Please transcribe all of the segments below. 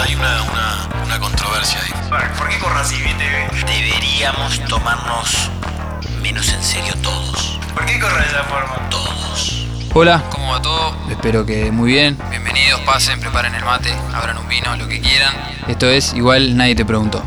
Hay, una, una, controversia ahí. ¿Por qué corre así, Deberíamos tomarnos menos en serio todos. ¿Por qué corre de esa forma? Hola, ¿cómo va todo? Espero que muy bien. Bienvenidos, pasen, preparen el mate, abran un vino, lo que quieran. Esto es Igual Nadie Te Preguntó.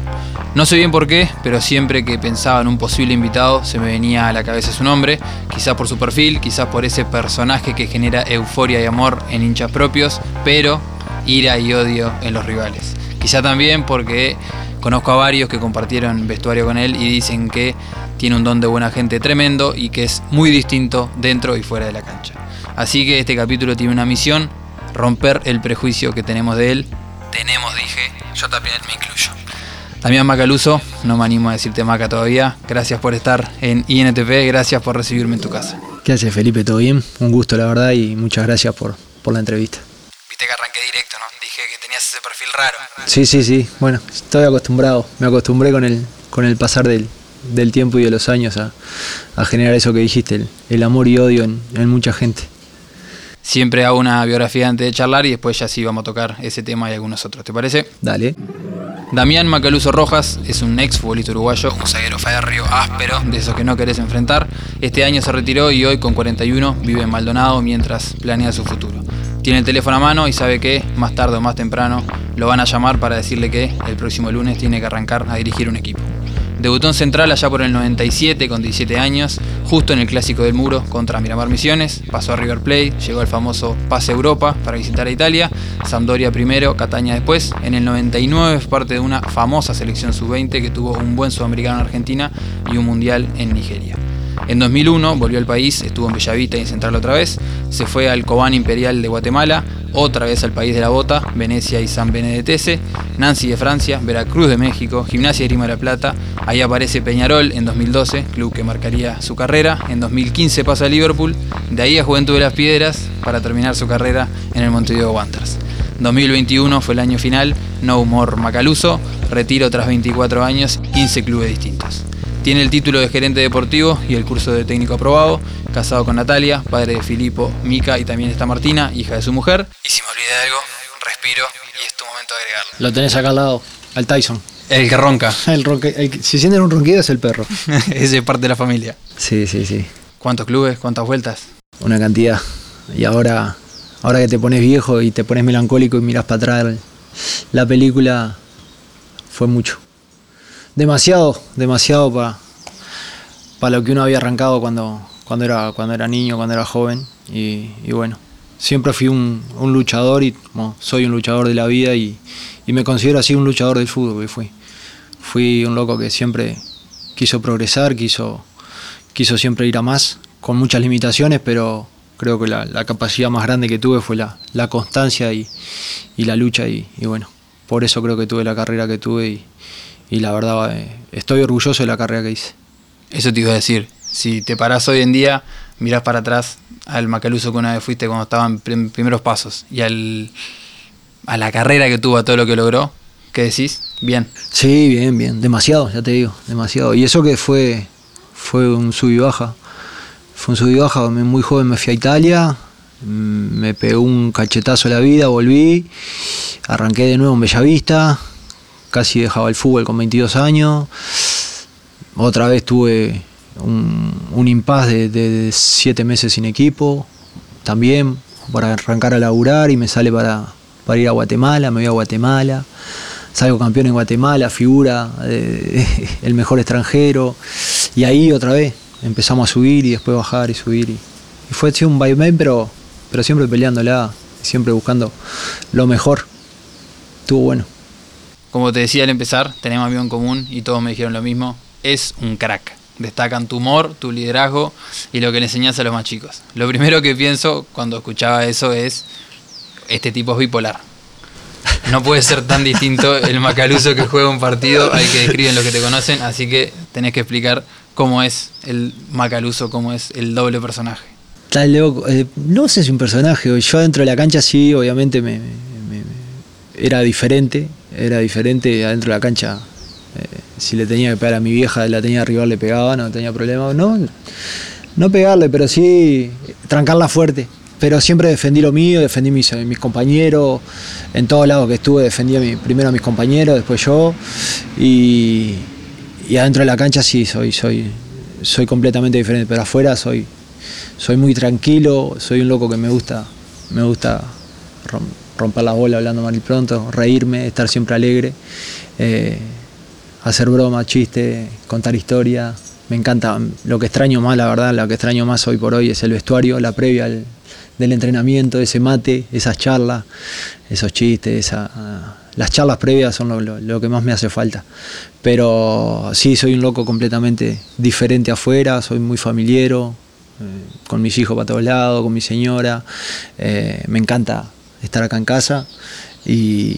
No sé bien por qué, pero siempre que pensaba en un posible invitado se me venía a la cabeza su nombre, quizás por su perfil, quizás por ese personaje que genera euforia y amor en hinchas propios, pero ira y odio en los rivales. Quizá también porque conozco a varios que compartieron vestuario con él y dicen que tiene un don de buena gente tremendo y que es muy distinto dentro y fuera de la cancha. Así que este capítulo tiene una misión, romper el prejuicio que tenemos de él. Tenemos, dije, yo también me incluyo. Damián Macaluso, no me animo a decirte Maca todavía. Gracias por estar en INTP, gracias por recibirme en tu casa. ¿Qué haces, Felipe? ¿Todo bien? Un gusto, la verdad, y muchas gracias por, por la entrevista. Viste que arranqué directo, ¿no? Dije que tenías ese perfil raro. Sí, sí, sí. Bueno, estoy acostumbrado. Me acostumbré con el, con el pasar del, del tiempo y de los años a, generar eso que dijiste, el, amor y odio en, en mucha gente siempre hago una biografía antes de charlar y después ya sí vamos a tocar ese tema y algunos otros. ¿Te parece? Dale. Damián Macaluso Rojas es un ex futbolista uruguayo, un zaguero férreo, áspero, de esos que no querés enfrentar. Este año se retiró y hoy con 41 vive en Maldonado mientras planea su futuro. Tiene el teléfono a mano y sabe que, más tarde o más temprano, lo van a llamar para decirle que el próximo lunes tiene que arrancar a dirigir un equipo. Debutó en Central allá por el 97 con 17 años, justo en el Clásico del Muro contra Miramar Misiones, pasó a River Plate, llegó al famoso Pase Europa para visitar a Italia, Sampdoria primero, Cataña después, en el 99 es parte de una famosa selección sub-20 que tuvo un buen sudamericano en Argentina y un mundial en Nigeria. En 2001 volvió al país, estuvo en Bellavista y en Central otra vez, se fue al Cobán Imperial de Guatemala, otra vez al país de la bota, Venecia y San Benedetese, Nancy de Francia, Veracruz de México, Gimnasia de Grima de la Plata, ahí aparece Peñarol en 2012, club que marcaría su carrera, en 2015 pasa a Liverpool, de ahí a Juventud de las Piedras para terminar su carrera en el Montevideo Wanderers. 2021 fue el año final, no humor macaluso, retiro tras 24 años, 15 clubes distintos. Tiene el título de gerente deportivo y el curso de técnico aprobado, casado con Natalia, padre de Filipo, Mica y también está Martina, hija de su mujer. Y si me olvidé de algo, respiro y es tu momento de agregarlo. Lo tenés acá al lado, al Tyson. El que ronca. El ronque, si sienten un ronquido es el perro. Ese es parte de la familia. Sí, sí, sí. ¿Cuántos clubes? ¿Cuántas vueltas? Una cantidad. Y ahora, ahora que te pones viejo y te pones melancólico y miras para atrás, la película fue mucho demasiado, demasiado para para lo que uno había arrancado cuando, cuando, era, cuando era niño, cuando era joven. Y, bueno, siempre fui un, luchador y soy un luchador de la vida y, me considero así un luchador del fútbol. fui. fui un loco que siempre quiso progresar, quiso, quiso siempre ir a más, con muchas limitaciones, pero creo que la, capacidad más grande que tuve fue la, constancia y, la lucha. Y, bueno, por eso creo que tuve la carrera que tuve y, y la verdad eh, estoy orgulloso de la carrera que hice. Eso te iba a decir. Si te parás hoy en día, mirás para atrás al Macaluso que una vez fuiste cuando estaban en primeros pasos y al, a la carrera que tuvo, a todo lo que logró, ¿qué decís? Bien. Sí, bien, bien. Demasiado, ya te digo, demasiado. Y eso que fue, fue un sub y baja. Fue un sub y baja. Muy joven me fui a Italia, me pegó un cachetazo a la vida, volví, arranqué de nuevo en Bellavista, casi dejaba el fútbol con 22 años. Otra vez tuve un, un impasse de, siete meses sin equipo, también para arrancar a laburar y me sale para, ir a Guatemala, me voy a Guatemala, salgo campeón en Guatemala, figura, el mejor extranjero, y ahí otra vez empezamos a subir y después bajar y subir. Y, fue un vaivén, pero, pero siempre peleándola, siempre buscando lo mejor. Estuvo bueno. Como te decía al empezar, tenemos amigo común y todos me dijeron lo mismo es un crack. Destacan tu humor, tu liderazgo y lo que le enseñas a los más chicos. Lo primero que pienso cuando escuchaba eso es, este tipo es bipolar. No puede ser tan distinto el macaluso que juega un partido al que describen los que te conocen, así que tenés que explicar cómo es el macaluso, cómo es el doble personaje. Eh, no sé si un personaje, yo dentro de la cancha sí, obviamente me, era diferente, era diferente adentro de la cancha. Eh, si le tenía que pegar a mi vieja, la tenía arriba, le pegaba, no tenía problema. No, no pegarle, pero sí trancarla fuerte. Pero siempre defendí lo mío, defendí mis, mis compañeros. En todos lados que estuve defendí a mi- primero a mis compañeros, después yo. Y, y adentro de la cancha sí, soy, soy, soy completamente diferente. Pero afuera soy, soy muy tranquilo, soy un loco que me gusta, me gusta rom- romper las bolas hablando mal y pronto, reírme, estar siempre alegre, eh, hacer broma, chiste, contar historia. Me encanta, lo que extraño más, la verdad, lo que extraño más hoy por hoy es el vestuario, la previa del entrenamiento, ese mate, esas charlas, esos chistes, las charlas previas son lo, lo- lo que más me hace falta. Pero sí, soy un loco completamente diferente afuera, soy muy familiero, eh, con mis hijos para todos lados, con mi señora. eh, me encanta estar acá en casa y,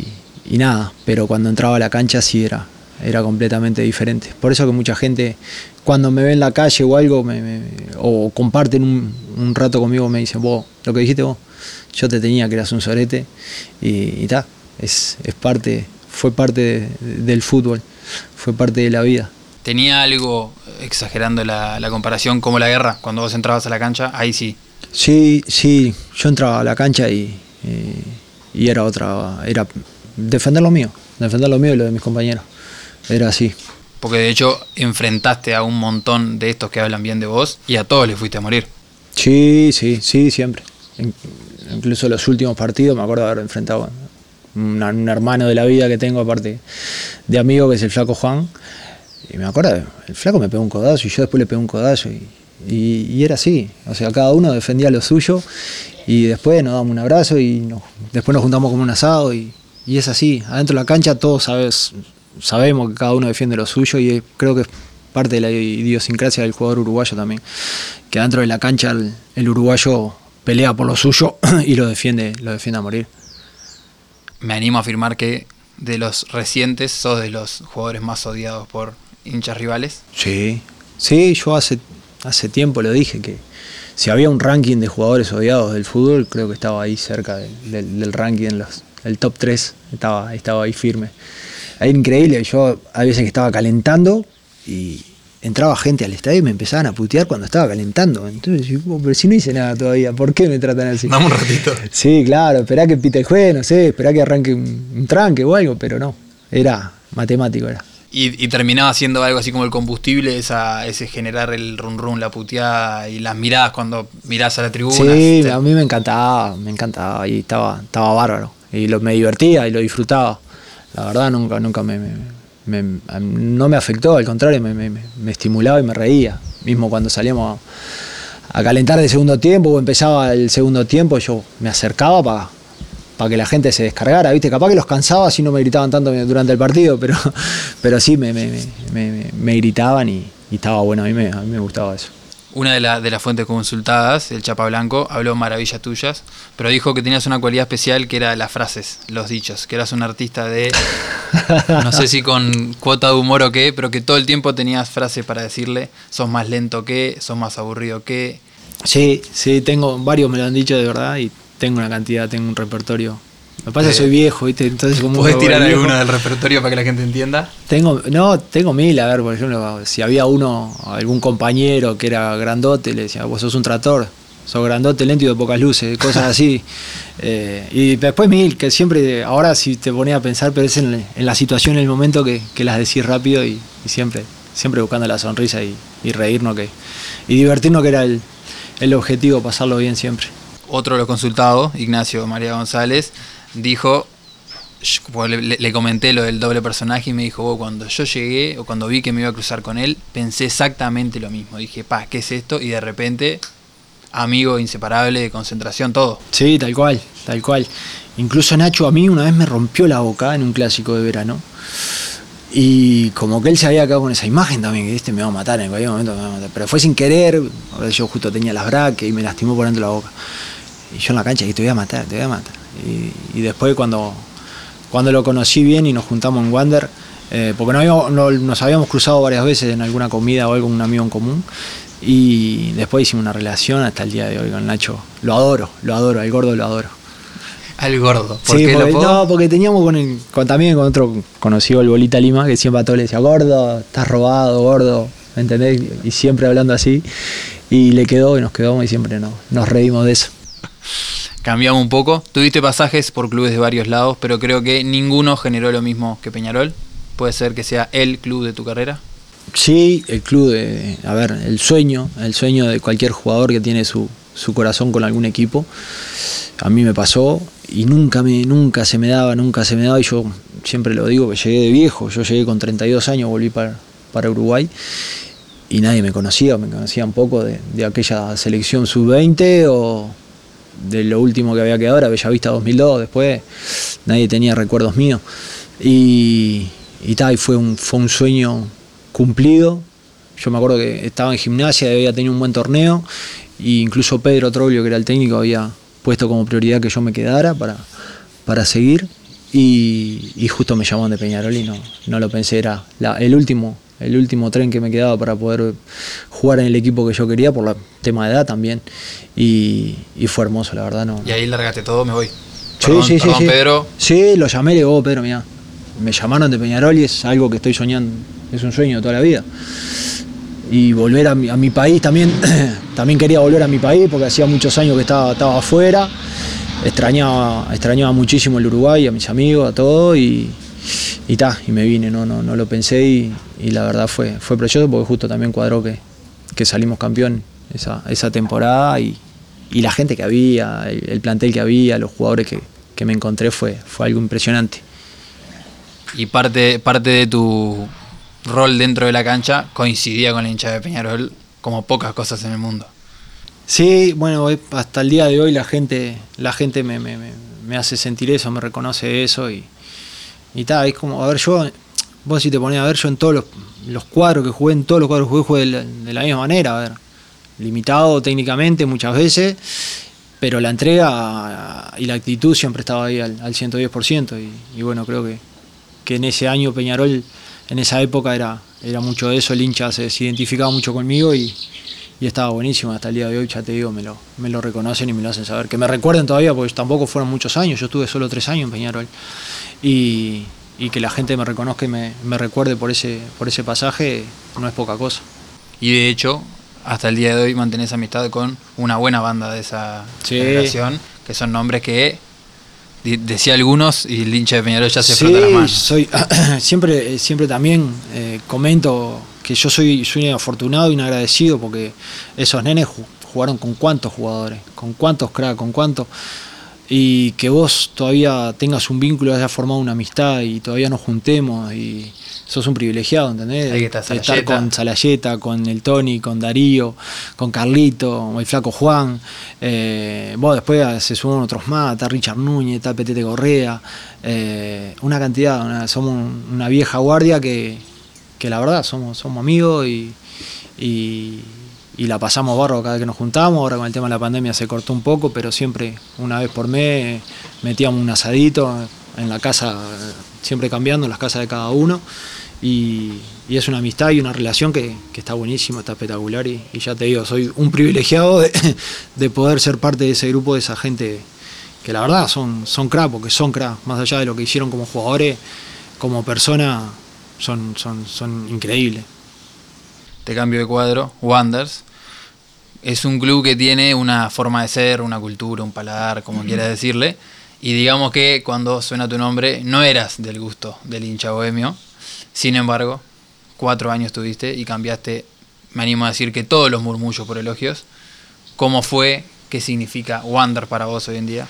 y nada, pero cuando entraba a la cancha sí era, era completamente diferente. Por eso que mucha gente cuando me ve en la calle o algo me- me- o comparten un, un rato conmigo me dicen, vos, lo que dijiste vos, yo te tenía que eras un sorete y ta, es, es parte, fue parte de- del fútbol, fue parte de la vida. ¿Tenía algo, exagerando la, la comparación, como la guerra? Cuando vos entrabas a la cancha, ahí sí. Sí, sí, yo entraba a la cancha y, y- y era otra, era defender lo mío, defender lo mío y lo de mis compañeros. Era así. Porque de hecho enfrentaste a un montón de estos que hablan bien de vos y a todos les fuiste a morir. Sí, sí, sí, siempre. In- Incluso los últimos partidos me acuerdo haber enfrentado a un hermano de la vida que tengo, aparte de amigo, que es el flaco Juan. Y me acuerdo, el flaco me pegó un codazo y yo después le pegué un codazo. Y, y- y era así. O sea, cada uno defendía lo suyo y después nos damos un abrazo y nos- después nos juntamos como un asado. Y, y es así. Adentro de la cancha todos sabes, sabemos que cada uno defiende lo suyo y creo que es parte de la idiosincrasia del jugador uruguayo también. Que adentro de la cancha el, el uruguayo pelea por lo suyo y lo defiende, lo defiende a morir. Me animo a afirmar que de los recientes sos de los jugadores más odiados por hinchas rivales. Sí, sí, yo hace, hace tiempo lo dije que si había un ranking de jugadores odiados del fútbol, creo que estaba ahí cerca del, ranking, en los, el top 3, estaba, estaba ahí firme. Era increíble, yo a veces que estaba calentando y entraba gente al estadio y me empezaban a putear cuando estaba calentando. Entonces, yo, "Oh, pero si no hice nada todavía, ¿por qué me tratan así? Dame un ratito. Sí, claro, esperá que pite el juez, no sé, esperá que arranque un, un tranque o algo, pero no, era matemático, era. Y, y terminaba siendo algo así como el combustible, esa, ese generar el run run, la puteada y las miradas cuando mirás a la tribuna. Sí, Te- a mí me encantaba, me encantaba y estaba, estaba bárbaro. Y lo, me divertía y lo disfrutaba. La verdad nunca, nunca me, me- me- no me afectó, al contrario, me, me- me estimulaba y me reía. Mismo cuando salíamos a, a calentar de segundo tiempo o empezaba el segundo tiempo, yo me acercaba para que la gente se descargara, ¿viste? Capaz que los cansaba si no me gritaban tanto durante el partido, pero, pero sí me, me, me- me- me gritaban y, y estaba bueno, a mí me, a mí me gustaba eso. Una de, la- de las fuentes consultadas, el Chapa Blanco, habló maravillas tuyas, pero dijo que tenías una cualidad especial que era las frases, los dichos, que eras un artista de, no sé si con cuota de humor o qué, pero que todo el tiempo tenías frases para decirle, sos más lento que, sos más aburrido que. Sí, sí, tengo, varios me lo han dicho de verdad y tengo una cantidad, tengo un repertorio. Lo que pasa es que soy viejo, ¿viste? Entonces, como ¿Podés uno tirar viejo, alguno del repertorio para que la gente entienda? Tengo, no, tengo mil, a ver, por ejemplo, si había uno, algún compañero que era grandote, le decía, vos sos un trator, sos grandote, lento y de pocas luces, cosas así. Eh, y después mil, que siempre, ahora si te ponía a pensar, pero es en, en la situación, en el momento que, que las decís rápido y, y siempre, siempre buscando la sonrisa y, y reírnos que, y divertirnos que era el, el objetivo, pasarlo bien siempre. Otro de los consultados, Ignacio María González, dijo, porque le, comenté lo del doble personaje y me dijo, "Vos, cuando yo llegué o cuando vi que me iba a cruzar con él, pensé exactamente lo mismo. Dije, pa, ¿qué es esto? Y de repente, amigo inseparable de concentración, todo. Sí, tal cual, tal cual. Incluso Nacho a mí una vez me rompió la boca en un clásico de verano. Y como que él se había quedado con esa imagen también, que este me va a matar en cualquier momento, me va a matar. Pero fue sin querer, yo justo tenía las braques y me lastimó por dentro de la boca. Y yo en la cancha, que te voy a matar, te voy a matar. Y, y después cuando, cuando lo conocí bien y nos juntamos en Wander, eh, porque no habíamos- no- nos habíamos cruzado varias veces en alguna comida o algo un amigo en común, y después hicimos una relación hasta el día de hoy con Nacho. Lo adoro, lo adoro, al gordo lo adoro. al gordo. ¿Por Sí, qué porque, lo no, porque teníamos con, el- con- también con otro conocido, el Bolita Lima, que siempre a todos le decía, gordo, estás robado, gordo, ¿me entendés? Y siempre hablando así. Y le quedó y nos quedamos y siempre no, nos reímos de eso. Cambiamos un poco. Tuviste pasajes por clubes de varios lados, pero creo que ninguno generó lo mismo que Peñarol. Puede ser que sea el club de tu carrera. Sí, el club de, a ver, el sueño, el sueño de cualquier jugador que tiene su, su corazón con algún equipo. A mí me pasó y nunca me, nunca se me daba, nunca se me daba y yo siempre lo digo que llegué de viejo, yo llegué con 32 años, volví para, para Uruguay y nadie me conocía, me conocía un poco de, de aquella selección sub-20 o de lo último que había quedado era Bellavista 2002, después nadie tenía recuerdos míos y, y, y fue, un, fue un sueño cumplido. Yo me acuerdo que estaba en gimnasia, había tenido un buen torneo e incluso Pedro Troglio, que era el técnico, había puesto como prioridad que yo me quedara para, para seguir y, y justo me llamaron de Peñarol y no, no lo pensé, era la- el último el último tren que me quedaba para poder jugar en el equipo que yo quería por el tema de edad también y, y fue hermoso la verdad no Y ahí largaste todo, me voy. Perdón, sí, sí, perdón, sí. Pedro. Sí, lo llamé, le digo, "Oh, Pedro, mira, me llamaron de Peñarol y es algo que estoy soñando, es un sueño de toda la vida. Y volver a mi, a mi país también, también quería volver a mi país porque hacía muchos años que estaba, estaba afuera, extrañaba, extrañaba muchísimo el Uruguay, a mis amigos, a todo y, y ta, y me vine, no, no, no lo pensé y, y la verdad fue, fue precioso porque justo también cuadró que, que salimos campeón esa, esa temporada y, y la gente que había, el, el plantel que había, los jugadores que, que me encontré fue, fue algo impresionante. Y parte, parte de tu rol dentro de la cancha coincidía con la hincha de Peñarol como pocas cosas en el mundo. Sí, bueno, hasta el día de hoy la gente, la gente me, hace sentir eso, me reconoce eso y, tal, es como, a ver, yo, vos si te ponés a ver, yo en todos los, cuadros que jugué, en todos los cuadros que jugué, jugué de la, misma manera, a ver, limitado técnicamente muchas veces, pero la entrega y la actitud siempre estaba ahí al, al 110% y, y bueno, creo que, que en ese año Peñarol, en esa época era, era mucho de eso, el hincha se identificaba mucho conmigo y, y estaba buenísimo. Hasta el día de hoy, ya te digo, me lo, me lo reconocen y me lo hacen saber. Que me recuerden todavía, porque tampoco fueron muchos años, yo estuve solo tres años en Peñarol. Y, y que la gente me reconozca y me, me recuerde por ese, por ese pasaje no es poca cosa. Y de hecho, hasta el día de hoy mantenés amistad con una buena banda de esa Sí. generación, que son nombres que decía algunos y el hincha de Peñarol ya se Sí, frota las manos. soy siempre, siempre también eh, comento que yo soy, soy afortunado y un agradecido porque esos nenes ju- jugaron con cuántos jugadores, con cuántos cracks, con cuántos. Y que vos todavía tengas un vínculo, hayas formado una amistad y todavía nos juntemos y sos un privilegiado, ¿entendés? Ahí que está De estar Salayeta. con Salayeta, con el Tony, con Darío, con Carlito, el flaco Juan. Eh, después se suman otros más, está Richard Núñez, está Petete Correa. eh, una cantidad, una- somos un- una vieja guardia que, que la verdad somos, amigos y, la pasamos barro cada vez que nos juntamos. Ahora con el tema de la pandemia se cortó un poco, pero siempre una vez por mes metíamos un asadito en la casa, siempre cambiando las casas de cada uno. Y, es una amistad y una relación que, está buenísima, está espectacular. Y, y ya te digo, soy un privilegiado de, de poder ser parte de ese grupo, de esa gente que la verdad son, son crack, porque son crack, más allá de lo que hicieron como jugadores, como persona, son, son, son increíbles. Te cambio de cuadro, Wanders. Es un club que tiene una forma de ser, una cultura, un paladar, como quieras decirle. Y digamos que cuando suena tu nombre, no eras del gusto del hincha bohemio. Sin embargo, cuatro años tuviste y cambiaste, me animo a decir que todos los murmullos por elogios. ¿Cómo fue? ¿Qué significa Wander para vos hoy en día?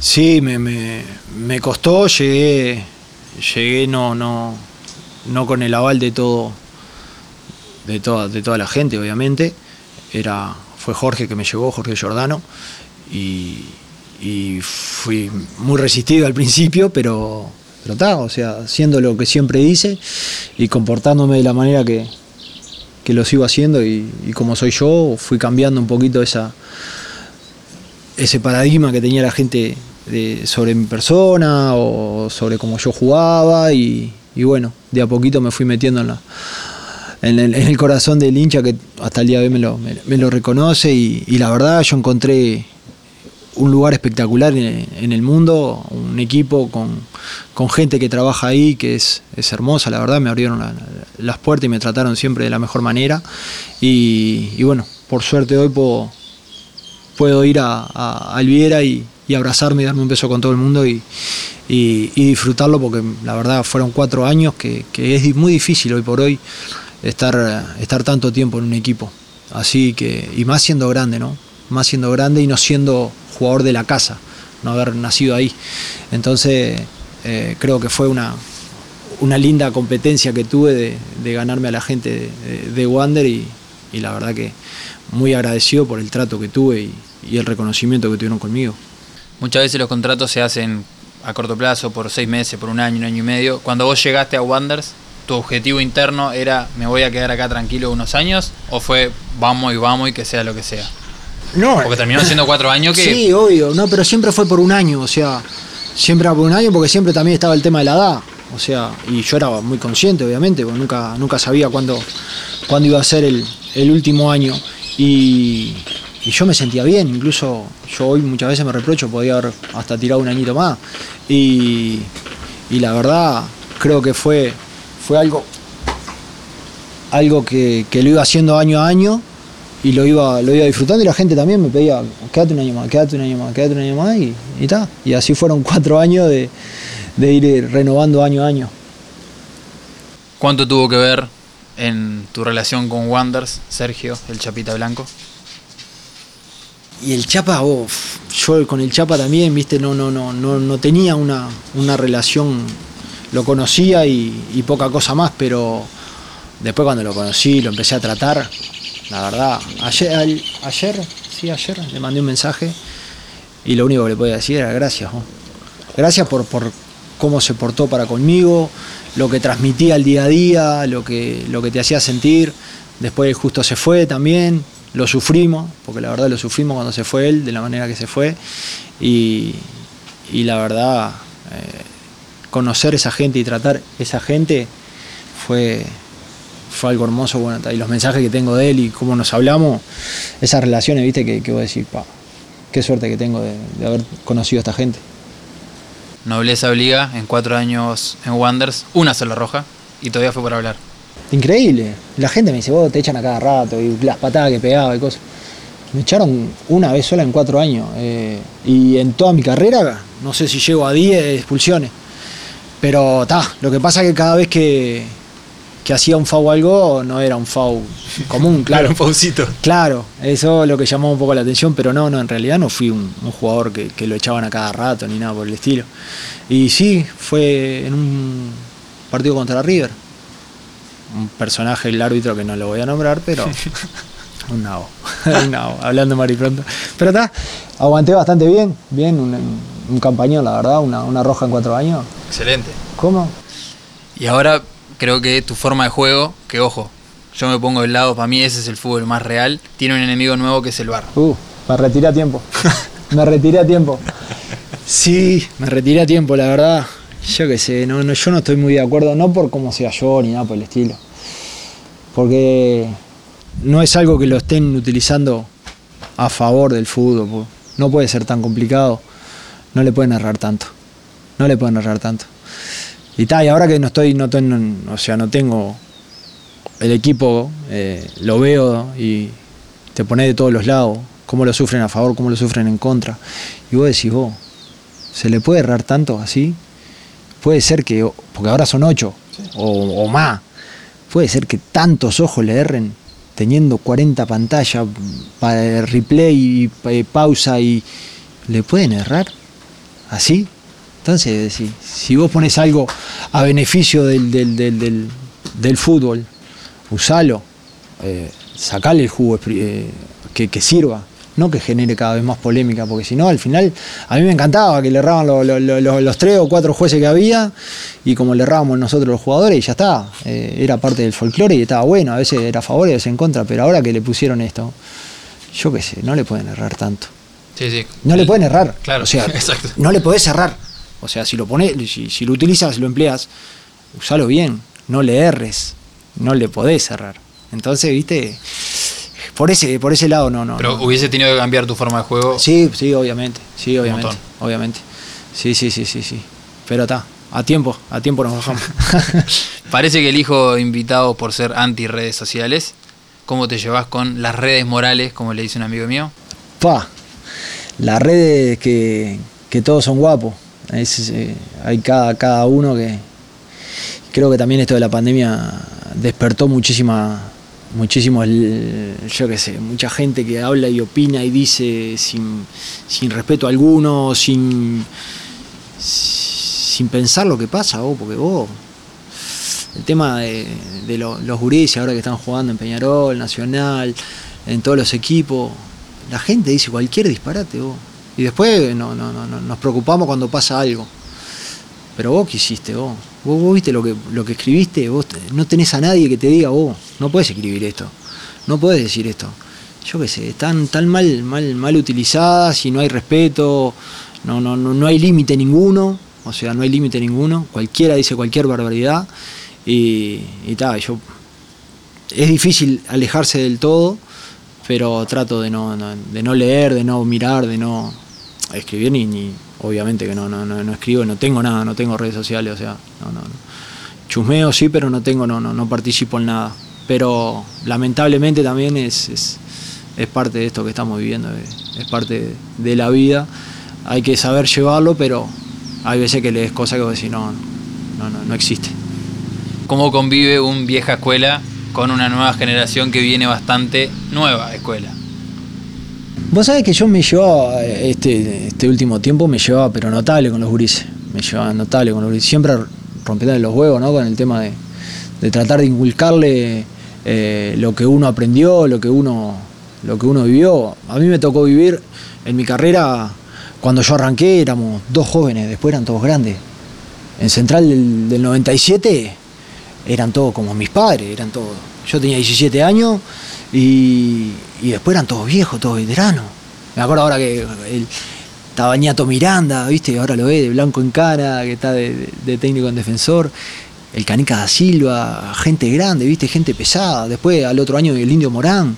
Sí, me, me, me costó, llegué, llegué no, no, no con el aval de todo, de toda, de toda la gente, obviamente. Era, fue Jorge que me llevó, Jorge Giordano, y, fui muy resistido al principio, pero pero está, o sea, haciendo lo que siempre hice y comportándome de la manera que, que lo sigo haciendo y, y como soy yo, fui cambiando un poquito esa, ese paradigma que tenía la gente de- sobre mi persona o sobre cómo yo jugaba y, y bueno, de a poquito me fui metiendo en, la, en, el, corazón del hincha que hasta el día de hoy me lo, me, lo reconoce y, la verdad yo encontré un lugar espectacular en, el mundo, un equipo con, con, gente que trabaja ahí, que es, es hermosa, la verdad, me abrieron la, las puertas y me trataron siempre de la mejor manera. Y, bueno, por suerte hoy puedo, puedo ir a, a Alviera y, y, abrazarme y darme un beso con todo el mundo y, disfrutarlo, porque la verdad fueron cuatro años que, es muy difícil hoy por hoy estar, estar tanto tiempo en un equipo. Así que, y más siendo grande, ¿no? Más siendo grande y no siendo jugador de la casa, no haber nacido ahí. Entonces, eh, creo que fue una, una linda competencia que tuve de, ganarme a la gente de, de Wander y, la verdad que muy agradecido por el trato que tuve y, el reconocimiento que tuvieron conmigo. Muchas veces los contratos se hacen a corto plazo, por seis meses, por un año, un año y medio. Cuando vos llegaste a Wanders, ¿tu objetivo interno era me voy a quedar acá tranquilo unos años? ¿O fue vamos y vamos y que sea lo que sea? No. Porque terminó siendo cuatro años que. Sí, obvio, no, pero siempre fue por un año, o sea, siempre era por un año porque siempre también estaba el tema de la edad. O sea, y yo era muy consciente, obviamente, porque nunca, nunca sabía cuándo, cuándo iba a ser el, el último año. Y, y, yo me sentía bien, incluso yo hoy muchas veces me reprocho, podía haber hasta tirado un añito más. Y, y la verdad, creo que fue, fue algo, algo que, que lo iba haciendo año a año y lo iba, lo iba disfrutando y la gente también me pedía, quédate un año más, quédate un año más, quédate un año más y, y. Y así fueron cuatro años de, de, ir renovando año a año. ¿Cuánto tuvo que ver en tu relación con Wanders, Sergio, el Chapita Blanco? Y el Chapa, oh, yo con el Chapa también, viste, no, no, no, no, tenía una, una relación, lo conocía y, poca cosa más, pero después cuando lo conocí, lo empecé a tratar, la verdad. Ayer, al, ayer, sí, ayer le mandé un mensaje y lo único que le podía decir era gracias. Gracias por, por cómo se portó para conmigo, lo que transmitía el día a día, lo que, lo que te hacía sentir. Después justo se fue también, lo sufrimos, porque la verdad lo sufrimos cuando se fue él, de la manera que se fue. Y, y la verdad, eh, conocer esa gente y tratar esa gente fue, fue algo hermoso, bueno, y los mensajes que tengo de él y cómo nos hablamos, esas relaciones, viste, que, que voy a decir, pa, qué suerte que tengo de, haber conocido a esta gente. Nobleza obliga, en cuatro años en Wanders, una sola roja, y todavía fue para hablar. Increíble, la gente me dice, vos te echan a cada rato, y las patadas que pegaba y cosas. Me echaron una vez sola en cuatro años, eh, y en toda mi carrera, no sé si llego a 10 expulsiones. Pero ta, lo que pasa es que cada vez que, que hacía un FAU algo, no era un FAU común, claro. era un FAUcito. Claro, eso es lo que llamó un poco la atención, pero no, no, en realidad no fui un, un, jugador que, que, lo echaban a cada rato ni nada por el estilo. Y sí, fue en un partido contra River. Un personaje, el árbitro que no lo voy a nombrar, pero un nabo, un nabo, hablando mal y pronto. Pero está, aguanté bastante bien, bien, un, un campañón, la verdad, una, una roja en cuatro años. Excelente. ¿Cómo? Y ahora creo que tu forma de juego, que ojo, yo me pongo del lado, para mí ese es el fútbol más real, tiene un enemigo nuevo que es el bar. Uh, me retiré a tiempo. me retiré a tiempo. Sí, me retiré a tiempo, la verdad. Yo qué sé, no, no, yo no estoy muy de acuerdo, no por cómo sea yo ni nada por el estilo. Porque no es algo que lo estén utilizando a favor del fútbol. No puede ser tan complicado. No le pueden errar tanto. No le pueden errar tanto. Y tal, y ahora que no estoy, no, estoy, no, o sea, no tengo el equipo, eh, lo veo y te pone de todos los lados, cómo lo sufren a favor, cómo lo sufren en contra. Y vos decís, vos, ¿se le puede errar tanto así? Puede ser que, porque ahora son ocho sí. o, o, más, puede ser que tantos ojos le erren teniendo 40 pantallas para replay y pausa y le pueden errar así. Entonces, si, si vos pones algo a beneficio del, del, del, del, del fútbol, usalo, eh, sacale el jugo eh, que, que, sirva, no que genere cada vez más polémica, porque si no, al final, a mí me encantaba que le erraban lo, lo, lo, los tres o cuatro jueces que había, y como le errábamos nosotros los jugadores, y ya está, eh, era parte del folclore y estaba bueno, a veces era a favor y a veces en contra, pero ahora que le pusieron esto, yo qué sé, no le pueden errar tanto. Sí, sí. No le pueden errar. Claro, o sea, exacto. no le podés errar. O sea, si lo pones, si, si, lo utilizas, lo empleas, usalo bien, no le erres, no le podés errar. Entonces, viste, por ese, por ese lado no, no. Pero no. hubiese tenido que cambiar tu forma de juego. Sí, sí, obviamente. Sí, obviamente. Obviamente. Sí, sí, sí, sí, sí. Pero está, a tiempo, a tiempo nos bajamos. Parece que el hijo invitado por ser anti redes sociales. ¿Cómo te llevas con las redes morales, como le dice un amigo mío? Pa, las redes que, que todos son guapos. Es, eh, hay cada, cada uno que. Creo que también esto de la pandemia despertó muchísima. Muchísimo, yo qué sé, mucha gente que habla y opina y dice sin, sin respeto alguno, sin, sin pensar lo que pasa, vos, porque vos, el tema de, de lo- los gurises ahora que están jugando en Peñarol, Nacional, en todos los equipos, la gente dice cualquier disparate vos. Y después no, no, no, no- nos preocupamos cuando pasa algo. Pero vos qué hiciste vos. Vos, vos viste lo que, lo que escribiste, vos no tenés a nadie que te diga vos, no puedes escribir esto, no puedes decir esto. Yo qué sé, están tan mal, mal, mal utilizadas y no hay respeto, no, no, no, no hay límite ninguno, o sea, no hay límite ninguno, cualquiera dice cualquier barbaridad y, y tal, yo es difícil alejarse del todo, pero trato de no- de no leer, de no mirar, de no escribir ni, ni obviamente que no, no, no, no escribo, no tengo nada, no tengo redes sociales, o sea, no, no, no. Chusmeo sí, pero no tengo, no, no, no participo en nada. Pero lamentablemente también es, es, es parte de esto que estamos viviendo, es, parte de la vida. Hay que saber llevarlo, pero hay veces que lees cosas que vos decís, no, no, no, no existe. ¿Cómo convive un vieja escuela con una nueva generación que viene bastante nueva escuela? Vos sabés que yo me llevaba, eh, este, este último tiempo me llevaba, pero notable con los gurises. Me llevaba notable con los gurises. Siempre rompiendo los huevos, ¿no? Con el tema de, de tratar de inculcarle eh, lo que uno aprendió, lo que uno, lo que uno vivió. A mí me tocó vivir en mi carrera, cuando yo arranqué éramos dos jóvenes, después eran todos grandes. En Central del, del 97 eran todos como mis padres, eran todos. Yo tenía 17 años y, y después eran todos viejos, todos veteranos. Me acuerdo ahora que el, estaba Ñato Miranda, ¿viste? Ahora lo ve de blanco en cara, que está de, técnico en defensor. El Canica da Silva, gente grande, ¿viste? Gente pesada. Después al otro año el Indio Morán,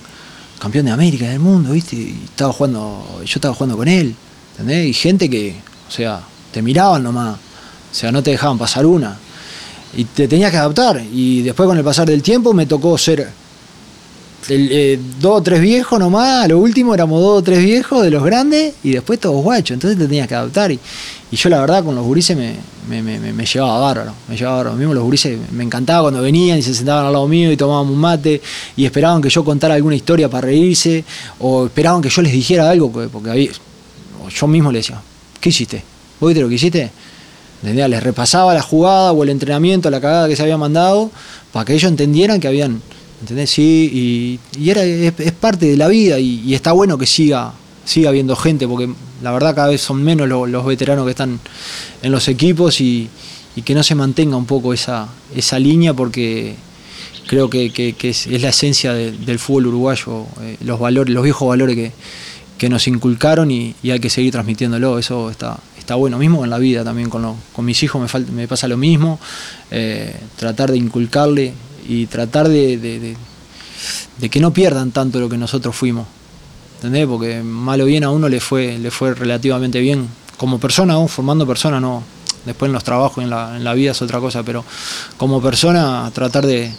campeón de América del mundo, ¿viste? Y estaba jugando, yo estaba jugando con él, ¿entendés? Y gente que, o sea, te miraban nomás, o sea, no te dejaban pasar una y te tenías que adaptar. Y después con el pasar del tiempo me tocó ser el, eh, dos o tres viejos nomás, a lo último éramos dos o tres viejos de los grandes y después todos guachos, entonces te tenías que adaptar. Y, yo la verdad con los gurises me, me, me- me- llevaba bárbaro, me llevaba bárbaro. Mismo los gurises me encantaba cuando venían y se sentaban al lado mío y tomábamos un mate y esperaban que yo contara alguna historia para reírse o esperaban que yo les dijera algo, porque había- yo mismo les decía, ¿qué hiciste? ¿Vos viste lo que hiciste? ¿Entendés? Les repasaba la jugada o el entrenamiento, la cagada que se había mandado, para que ellos entendieran que habían, ¿entendés? Sí, y, y es, parte de la vida y, está bueno que siga, siga habiendo gente, porque la verdad cada vez son menos lo- los veteranos que están en los equipos y, que no se mantenga un poco esa, esa línea porque creo que, es, la esencia de- del fútbol uruguayo, eh, los valores, los viejos valores que, nos inculcaron y, y hay que seguir transmitiéndolo, eso está, está bueno, mismo en la vida también, con, lo- con mis hijos me, falta, me pasa lo mismo, eh, tratar de inculcarle y tratar de, de- de- que no pierdan tanto lo que nosotros fuimos, ¿entendés? Porque mal o bien a uno le fue, le fue relativamente bien. Como persona, aún formando persona, no, después en los trabajos, en la, en la vida es otra cosa, pero como persona tratar de,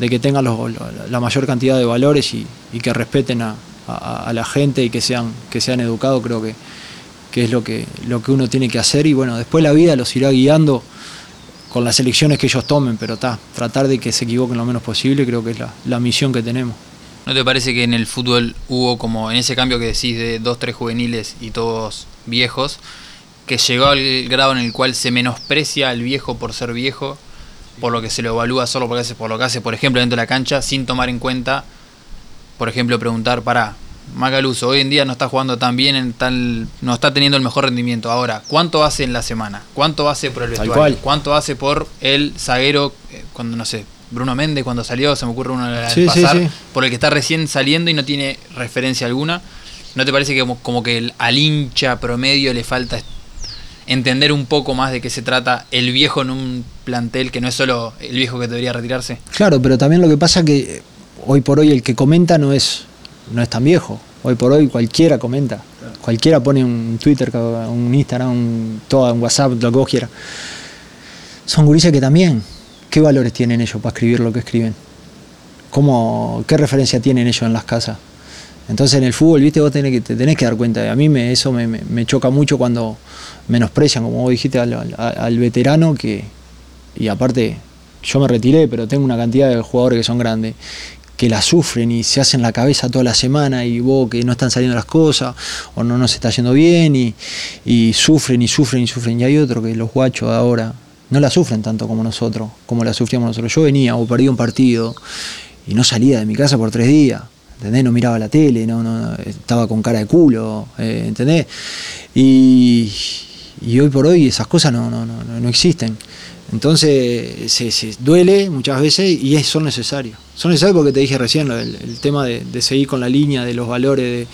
que tengan los- lo- la mayor cantidad de valores y, y que respeten a, a- a la gente y que sean, que sean educados, creo que, que es lo que, lo que uno tiene que hacer. Y bueno, después la vida los irá guiando con las elecciones que ellos tomen, pero está, tratar de que se equivoquen lo menos posible, creo que es la, misión que tenemos. ¿No te parece que en el fútbol hubo como en ese cambio que decís de dos, tres juveniles y todos viejos, que llegó al grado en el cual se menosprecia al viejo por ser viejo, por lo que se lo evalúa solo por, hace, por lo que hace, por ejemplo, dentro de la cancha, sin tomar en cuenta, por ejemplo, preguntar para Macaluso, hoy en día no está jugando tan bien, en tal, no está teniendo el mejor rendimiento. Ahora, ¿cuánto hace en la semana? ¿Cuánto hace por el vestuario? ¿Cuánto hace por el zaguero, eh, cuando no sé, Bruno Méndez cuando salió, se me ocurre uno al Sí, pasar, sí. por el que está recién saliendo y no tiene referencia alguna? ¿No te parece que como, como que el- al hincha promedio le falta entender un poco más de qué se trata el viejo en un plantel que no es solo el viejo que debería retirarse? Claro, pero también lo que pasa que hoy por hoy el que comenta no es, no es tan viejo. Hoy por hoy cualquiera comenta. Cualquiera pone un Twitter, un Instagram, un, todo, un WhatsApp, lo que vos quieras. Son gurises que también, ¿qué valores tienen ellos para escribir lo que escriben? ¿Cómo, ¿Qué referencia tienen ellos en las casas? Entonces en el fútbol, viste, vos tenés que, te tenés que dar cuenta. A mí me, eso me, me, choca mucho cuando menosprecian, como vos dijiste, al, al, al, veterano que. Y aparte, yo me retiré, pero tengo una cantidad de jugadores que son grandes, que la sufren y se hacen la cabeza toda la semana y vos que no están saliendo las cosas o no nos está yendo bien y, y sufren y sufren y sufren. Y hay otro que los guachos ahora no la sufren tanto como nosotros, como la sufríamos nosotros. Yo venía o perdía un partido y no salía de mi casa por tres días ¿entendés? No miraba la tele, no, no estaba con cara de culo, eh, ¿entendés? Y, hoy por hoy esas cosas no, no, no, no existen. Entonces se, duele muchas veces y es, son necesarios. Son necesarios porque te dije recién el, tema de, seguir con la línea, de los valores,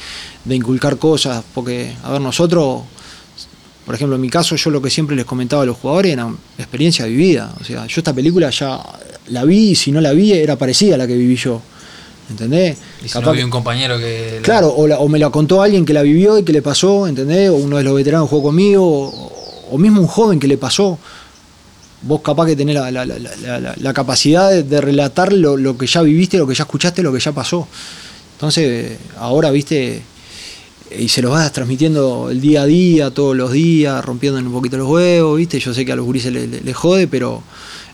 de, inculcar cosas, porque, a ver, nosotros, por ejemplo, en mi caso, yo lo que siempre les comentaba a los jugadores era experiencia vivida. O sea, yo esta película ya la vi y si no la vi era parecida a la que viví yo. ¿entendés? Y si no un compañero que... Claro, o, me la contó alguien que la vivió y que le pasó, ¿entendés? O uno de los veteranos jugó conmigo, o, mismo un joven que le pasó. Vos capaz que tenés la, capacidad de, relatar lo, que ya viviste, lo que ya escuchaste, lo que ya pasó. Entonces, ahora, viste, y se los vas transmitiendo el día a día, todos los días, rompiendo un poquito los huevos, viste. Yo sé que a los gurises les le, jode, pero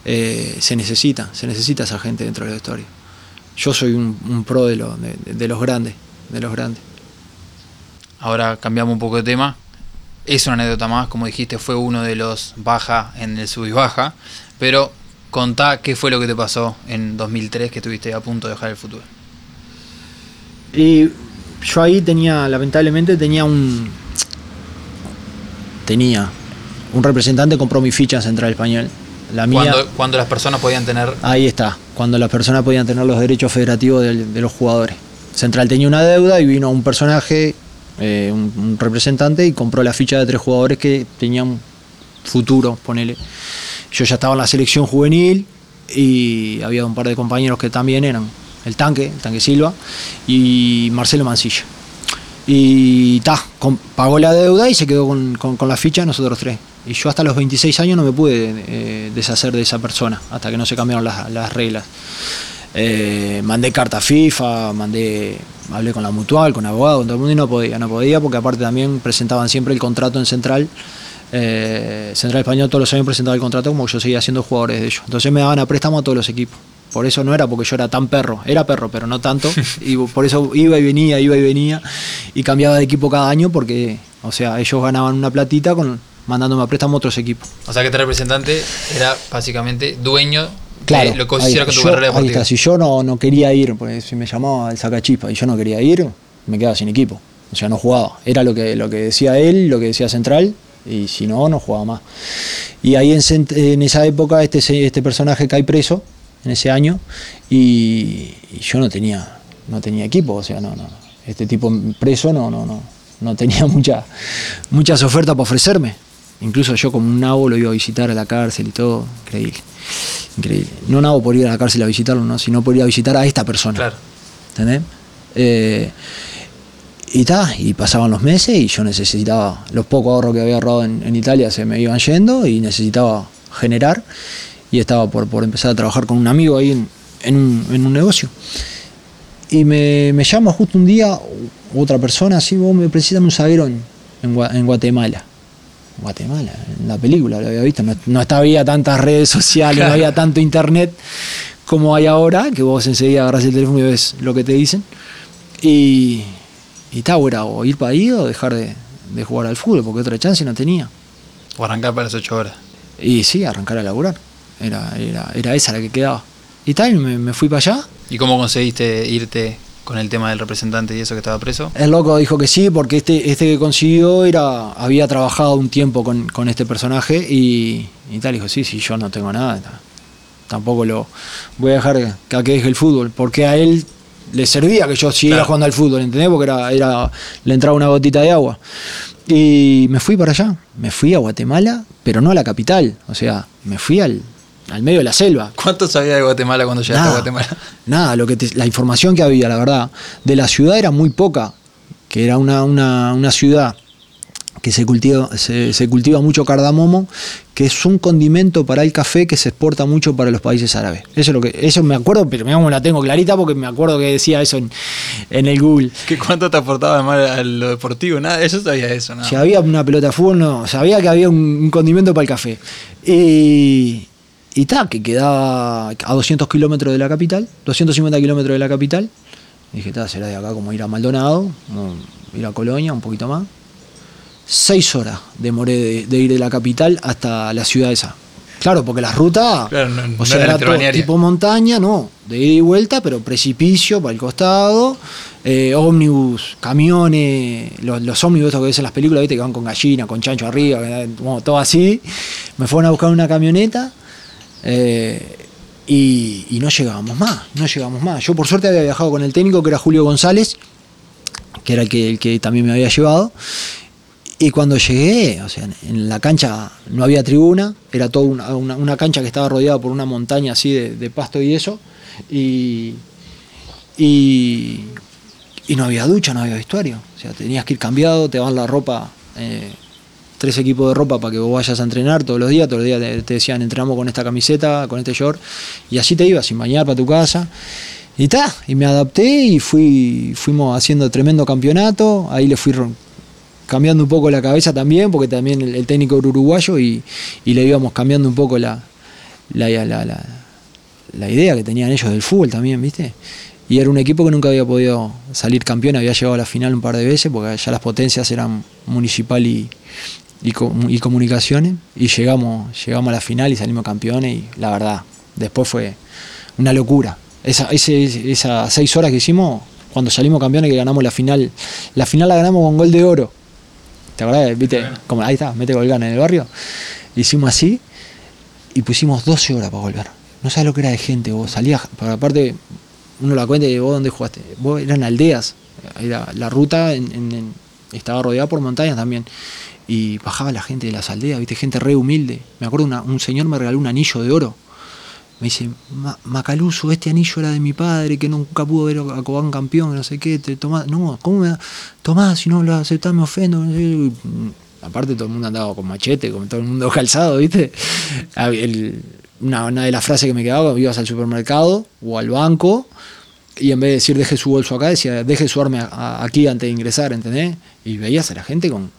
eh, se necesita, se necesita esa gente dentro de la historia yo soy un, pro de, de, los grandes, de los grandes. Ahora cambiamos un poco de tema. Es una anécdota más, como dijiste, fue uno de los baja en el sub y baja, pero contá qué fue lo que te pasó en 2003 que estuviste a punto de dejar el futuro. Y yo ahí tenía, lamentablemente, tenía un. Tenía un representante compró mi ficha en Central Español cuando, las personas podían tener... Ahí está, cuando las personas podían tener los derechos federativos de, los jugadores. Central tenía una deuda y vino un personaje, eh, un, representante, y compró la ficha de tres jugadores que tenían futuro, ponele. Yo ya estaba en la selección juvenil y había un par de compañeros que también eran el tanque, el tanque Silva, y Marcelo Mancilla. Y ta, pagó la deuda y se quedó con, con la ficha nosotros tres. Y yo hasta los 26 años no me pude eh, deshacer de esa persona, hasta que no se cambiaron las, reglas. Eh, mandé carta FIFA, mandé, hablé con la mutual, con abogado, con todo el mundo y no podía, no podía porque aparte también presentaban siempre el contrato en Central. Eh, Central Español todos los años presentaba el contrato como yo seguía siendo jugadores de ellos. Entonces me daban a préstamo a todos los equipos. Por eso no era porque yo era tan perro, era perro, pero no tanto. Y por eso iba y venía, iba y venía. Y cambiaba de equipo cada año porque, o sea, ellos ganaban una platita con, mandándome a préstamo a otros equipos. O sea que este representante era básicamente dueño claro, de lo que hiciera con tu carrera deportiva. si yo no, no quería ir, porque si me llamaba el sacachispa y yo no quería ir, me quedaba sin equipo. O sea, no jugaba. Era lo que, lo que decía él, lo que decía Central, y si no, no jugaba más. Y ahí en, en esa época este, este personaje cae preso, en ese año, y, yo no tenía, no tenía equipo, o sea, no, no. Este tipo preso no, no, no, no tenía mucha, muchas ofertas para ofrecerme. Incluso yo como un nabo lo iba a visitar a la cárcel y todo. Increíble. Increíble. No nabo por ir a la cárcel a visitarlo, ¿no? sino por ir a visitar a esta persona. Claro. ¿Entendés? Eh, y ta, y pasaban los meses y yo necesitaba, los pocos ahorros que había ahorrado en, Italia se me iban yendo y necesitaba generar y estaba por, por empezar a trabajar con un amigo ahí en, un, negocio. Y me, me, llama justo un día otra persona, así, vos me precisas un zaguero en Guatemala. Guatemala, en la película lo había visto, no, no había tantas redes sociales, no había tanto internet como hay ahora, que vos enseguida agarras el teléfono y ves lo que te dicen. Y, y está, era o ir para ahí o dejar de, jugar al fútbol, porque otra chance no tenía. O arrancar para las 8 horas. Y sí, arrancar a laburar. Era, era, era esa la que quedaba. Y tal, me, me fui para allá. ¿Y cómo conseguiste irte con el tema del representante y eso que estaba preso? El loco dijo que sí, porque este, este que consiguió era, había trabajado un tiempo con, este personaje y, y, tal, dijo, sí, sí, yo no tengo nada, tampoco lo voy a dejar que, a que deje el fútbol, porque a él le servía que yo siguiera jugando al fútbol, ¿entendés? Porque era, era, le entraba una gotita de agua. Y me fui para allá, me fui a Guatemala, pero no a la capital, o sea, me fui al, al medio de la selva. ¿Cuánto sabía de Guatemala cuando llegaste a Guatemala? nada, lo que te- la información que había, la verdad, de la ciudad era muy poca, que era una, una, una ciudad que se cultiva, se, se cultiva mucho cardamomo, que es un condimento para el café que se exporta mucho para los países árabes. Eso es lo que, eso me acuerdo, pero me la tengo clarita porque me acuerdo que decía eso en, en el Google. ¿Qué cuánto te aportaba además a lo deportivo? Nada, eso sabía eso, nada. Si había una pelota de fútbol, no, sabía que había un, un condimento para el café. Y, y ta, que quedaba a 200 kilómetros de la capital, 250 kilómetros de la capital. Y dije, ta, será de acá como ir a Maldonado, ir a Colonia, un poquito más. Seis horas demoré de, de ir de la capital hasta la ciudad esa. Claro, porque la ruta, Claro, no- o no sea, era era todo tipo montaña, no, de ida y vuelta, pero precipicio para el costado, eh, ómnibus, camiones, los, los ómnibus estos que ves en las películas, viste, que van con gallina, con chancho arriba, como todo así. Me fueron a buscar una camioneta eh, y, no llegábamos más, no llegábamos más. Yo por suerte había viajado con el técnico que era Julio González, que era el que, que también me había llevado. Y cuando llegué, o sea, en la cancha no había tribuna, era toda una, una- cancha que estaba rodeada por una montaña así de, pasto y eso. Y, y, y no había ducha, no había vestuario. O sea, tenías que ir cambiado, te van la ropa, eh, tres equipos de ropa para que vos vayas a entrenar todos los días. Todos los días te, decían, entrenamos con esta camiseta, con este short. Y así te ibas, sin bañar para tu casa. Y ta, y me adapté y fui, fuimos haciendo tremendo campeonato. Ahí le fui cambiando un poco la cabeza también, porque también el, técnico era uruguayo y, y le íbamos cambiando un poco la, la, la- la idea que tenían ellos del fútbol también, ¿viste? Y era un equipo que nunca había podido salir campeón, había llegado a la final un par de veces, porque ya las potencias eran municipal y, y, y comunicaciones, y llegamos, llegamos a la final y salimos campeones, y la verdad, después fue una locura. Esa, ese- esas seis horas que hicimos, cuando salimos campeones que ganamos la final, la final la ganamos con gol de oro. ¿Te acordás? ¿Viste? Como, ahí está, mete gol gana en el barrio. Hicimos así y pusimos 12 horas para volver. No sabes lo que era de gente, vos salías, para aparte, uno la cuenta y vos dónde jugaste. Vos eran aldeas, era la ruta en- en- en- estaba rodeada por montañas también. Y bajaba la gente de las aldeas, viste, gente re humilde. Me acuerdo una- un señor me regaló un anillo de oro. Me dice, "Ma- Macaluso, este anillo era de mi padre, que nunca pudo ver a Cobán campeón, no sé qué, te tomás, no, ¿cómo me da? Tomás, si no lo aceptás me ofendo. no sé". Aparte todo el mundo andaba con machete, con todo el mundo calzado, ¿viste? A- el- una, una de las frases que me quedaba, ibas al supermercado o al banco y en vez de decir deje su bolso acá, decía deje su arma aquí antes de ingresar, ¿entendés? Y veías a la gente con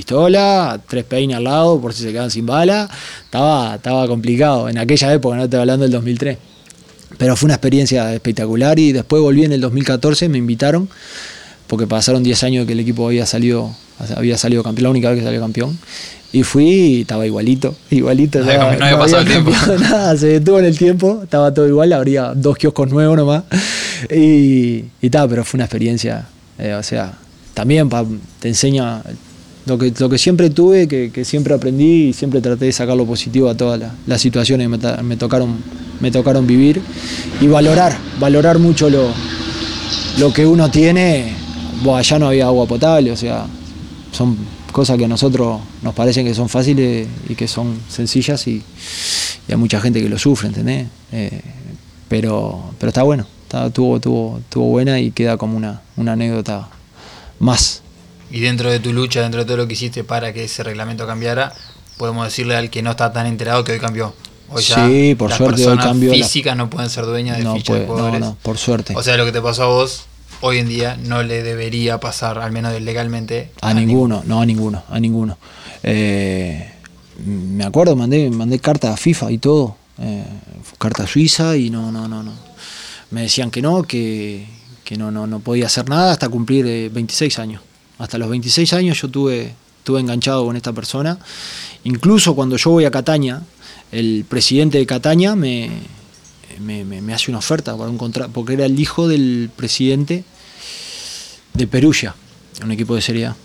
pistola, tres peines al lado por si se quedan sin bala. Estaba, estaba complicado en aquella época, no estoy hablando del 2003. Pero fue una experiencia espectacular y después volví en el 2014, me invitaron, porque pasaron 10 años que el equipo había salido, había salido campeón, la única vez que salió campeón. Y fui y estaba igualito, igualito. No había estaba- cambi- no había pasado el tiempo. cambiado nada, se detuvo en el tiempo, estaba todo igual, habría dos kioscos nuevos nomás. Y, y tal, pero fue una experiencia, eh, o sea, también pa- te enseña lo que, siempre tuve, que, siempre aprendí y siempre traté de sacar lo positivo a todas las, situaciones que me, tocaron, me tocaron vivir y valorar, valorar mucho lo, lo que uno tiene. Allá no había agua potable, o sea, son cosas que a nosotros nos parecen que son fáciles y que son sencillas y, y hay mucha gente que lo sufre, ¿entendés? Eh, pero, pero está bueno, está, tuvo, tuvo, tuvo buena y queda como una, una anécdota más. Y dentro de tu lucha, dentro de todo lo que hiciste para que ese reglamento cambiara, podemos decirle al que no está tan enterado que hoy cambió. Hoy ya Sí, por las suerte hoy personas cambió la- físicas no pueden ser dueñas de No, fichas de puede- no, jugadores. no, por suerte. O sea, lo que te pasó a vos hoy en día no le debería pasar, al menos legalmente, A ninguno, no a ninguno, a ninguno. Eh, me acuerdo, mandé, mandé carta a FIFA y todo, eh, carta a Suiza y no, no, no, no. Me decían que no, que, que no, no, no podía hacer nada hasta cumplir eh, 26 años. Hasta los 26 años yo tuve, tuve enganchado con esta persona. Incluso cuando yo voy a Cataña, el presidente de Cataña me- me hace una oferta para un contrato, porque era el hijo del presidente de Perugia, un equipo de Serie A.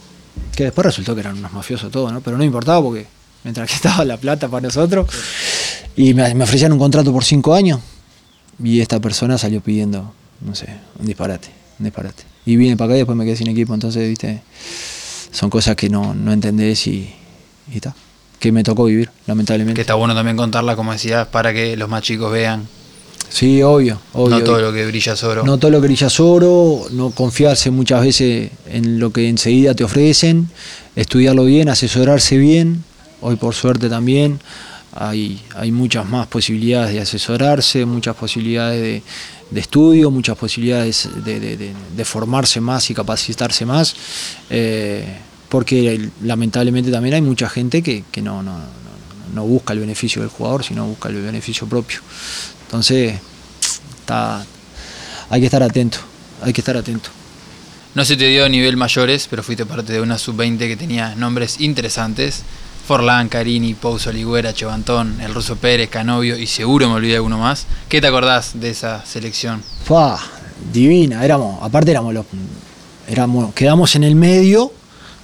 Que después resultó que eran unos mafiosos todos, ¿no? Pero no importaba porque mientras que estaba la plata para nosotros. Y me, me ofrecían un contrato por cinco años. Y esta persona salió pidiendo, no sé, un disparate, un disparate. Y vine para acá y después me quedé sin equipo. Entonces, viste, son cosas que no, no entendés y y está. que me tocó vivir, lamentablemente. Que está bueno también contarla, como decías, para que los más chicos vean. Sí, obvio, obvio. no todo lo que brilla es oro. No todo lo que brilla es oro, no confiarse muchas veces en lo que enseguida te ofrecen, estudiarlo bien, asesorarse bien. Hoy por suerte también hay, hay muchas más posibilidades de asesorarse, muchas posibilidades de, de estudio, muchas posibilidades de, de- formarse más y capacitarse más, eh, porque lamentablemente también hay mucha gente que, que no, no, no- no busca el beneficio del jugador, sino busca el beneficio propio. Entonces, está, hay que estar atento, hay que estar atento. No se te dio a nivel mayores, pero fuiste parte de una sub-20 que tenía nombres interesantes. Forlán, Carini, Pouso, Oligüera, Chevantón, el ruso Pérez, Canovio y seguro me olvidé de uno más. ¿Qué te acordás de esa selección? Fua, divina, éramos, aparte éramos los, éramos, quedamos en el medio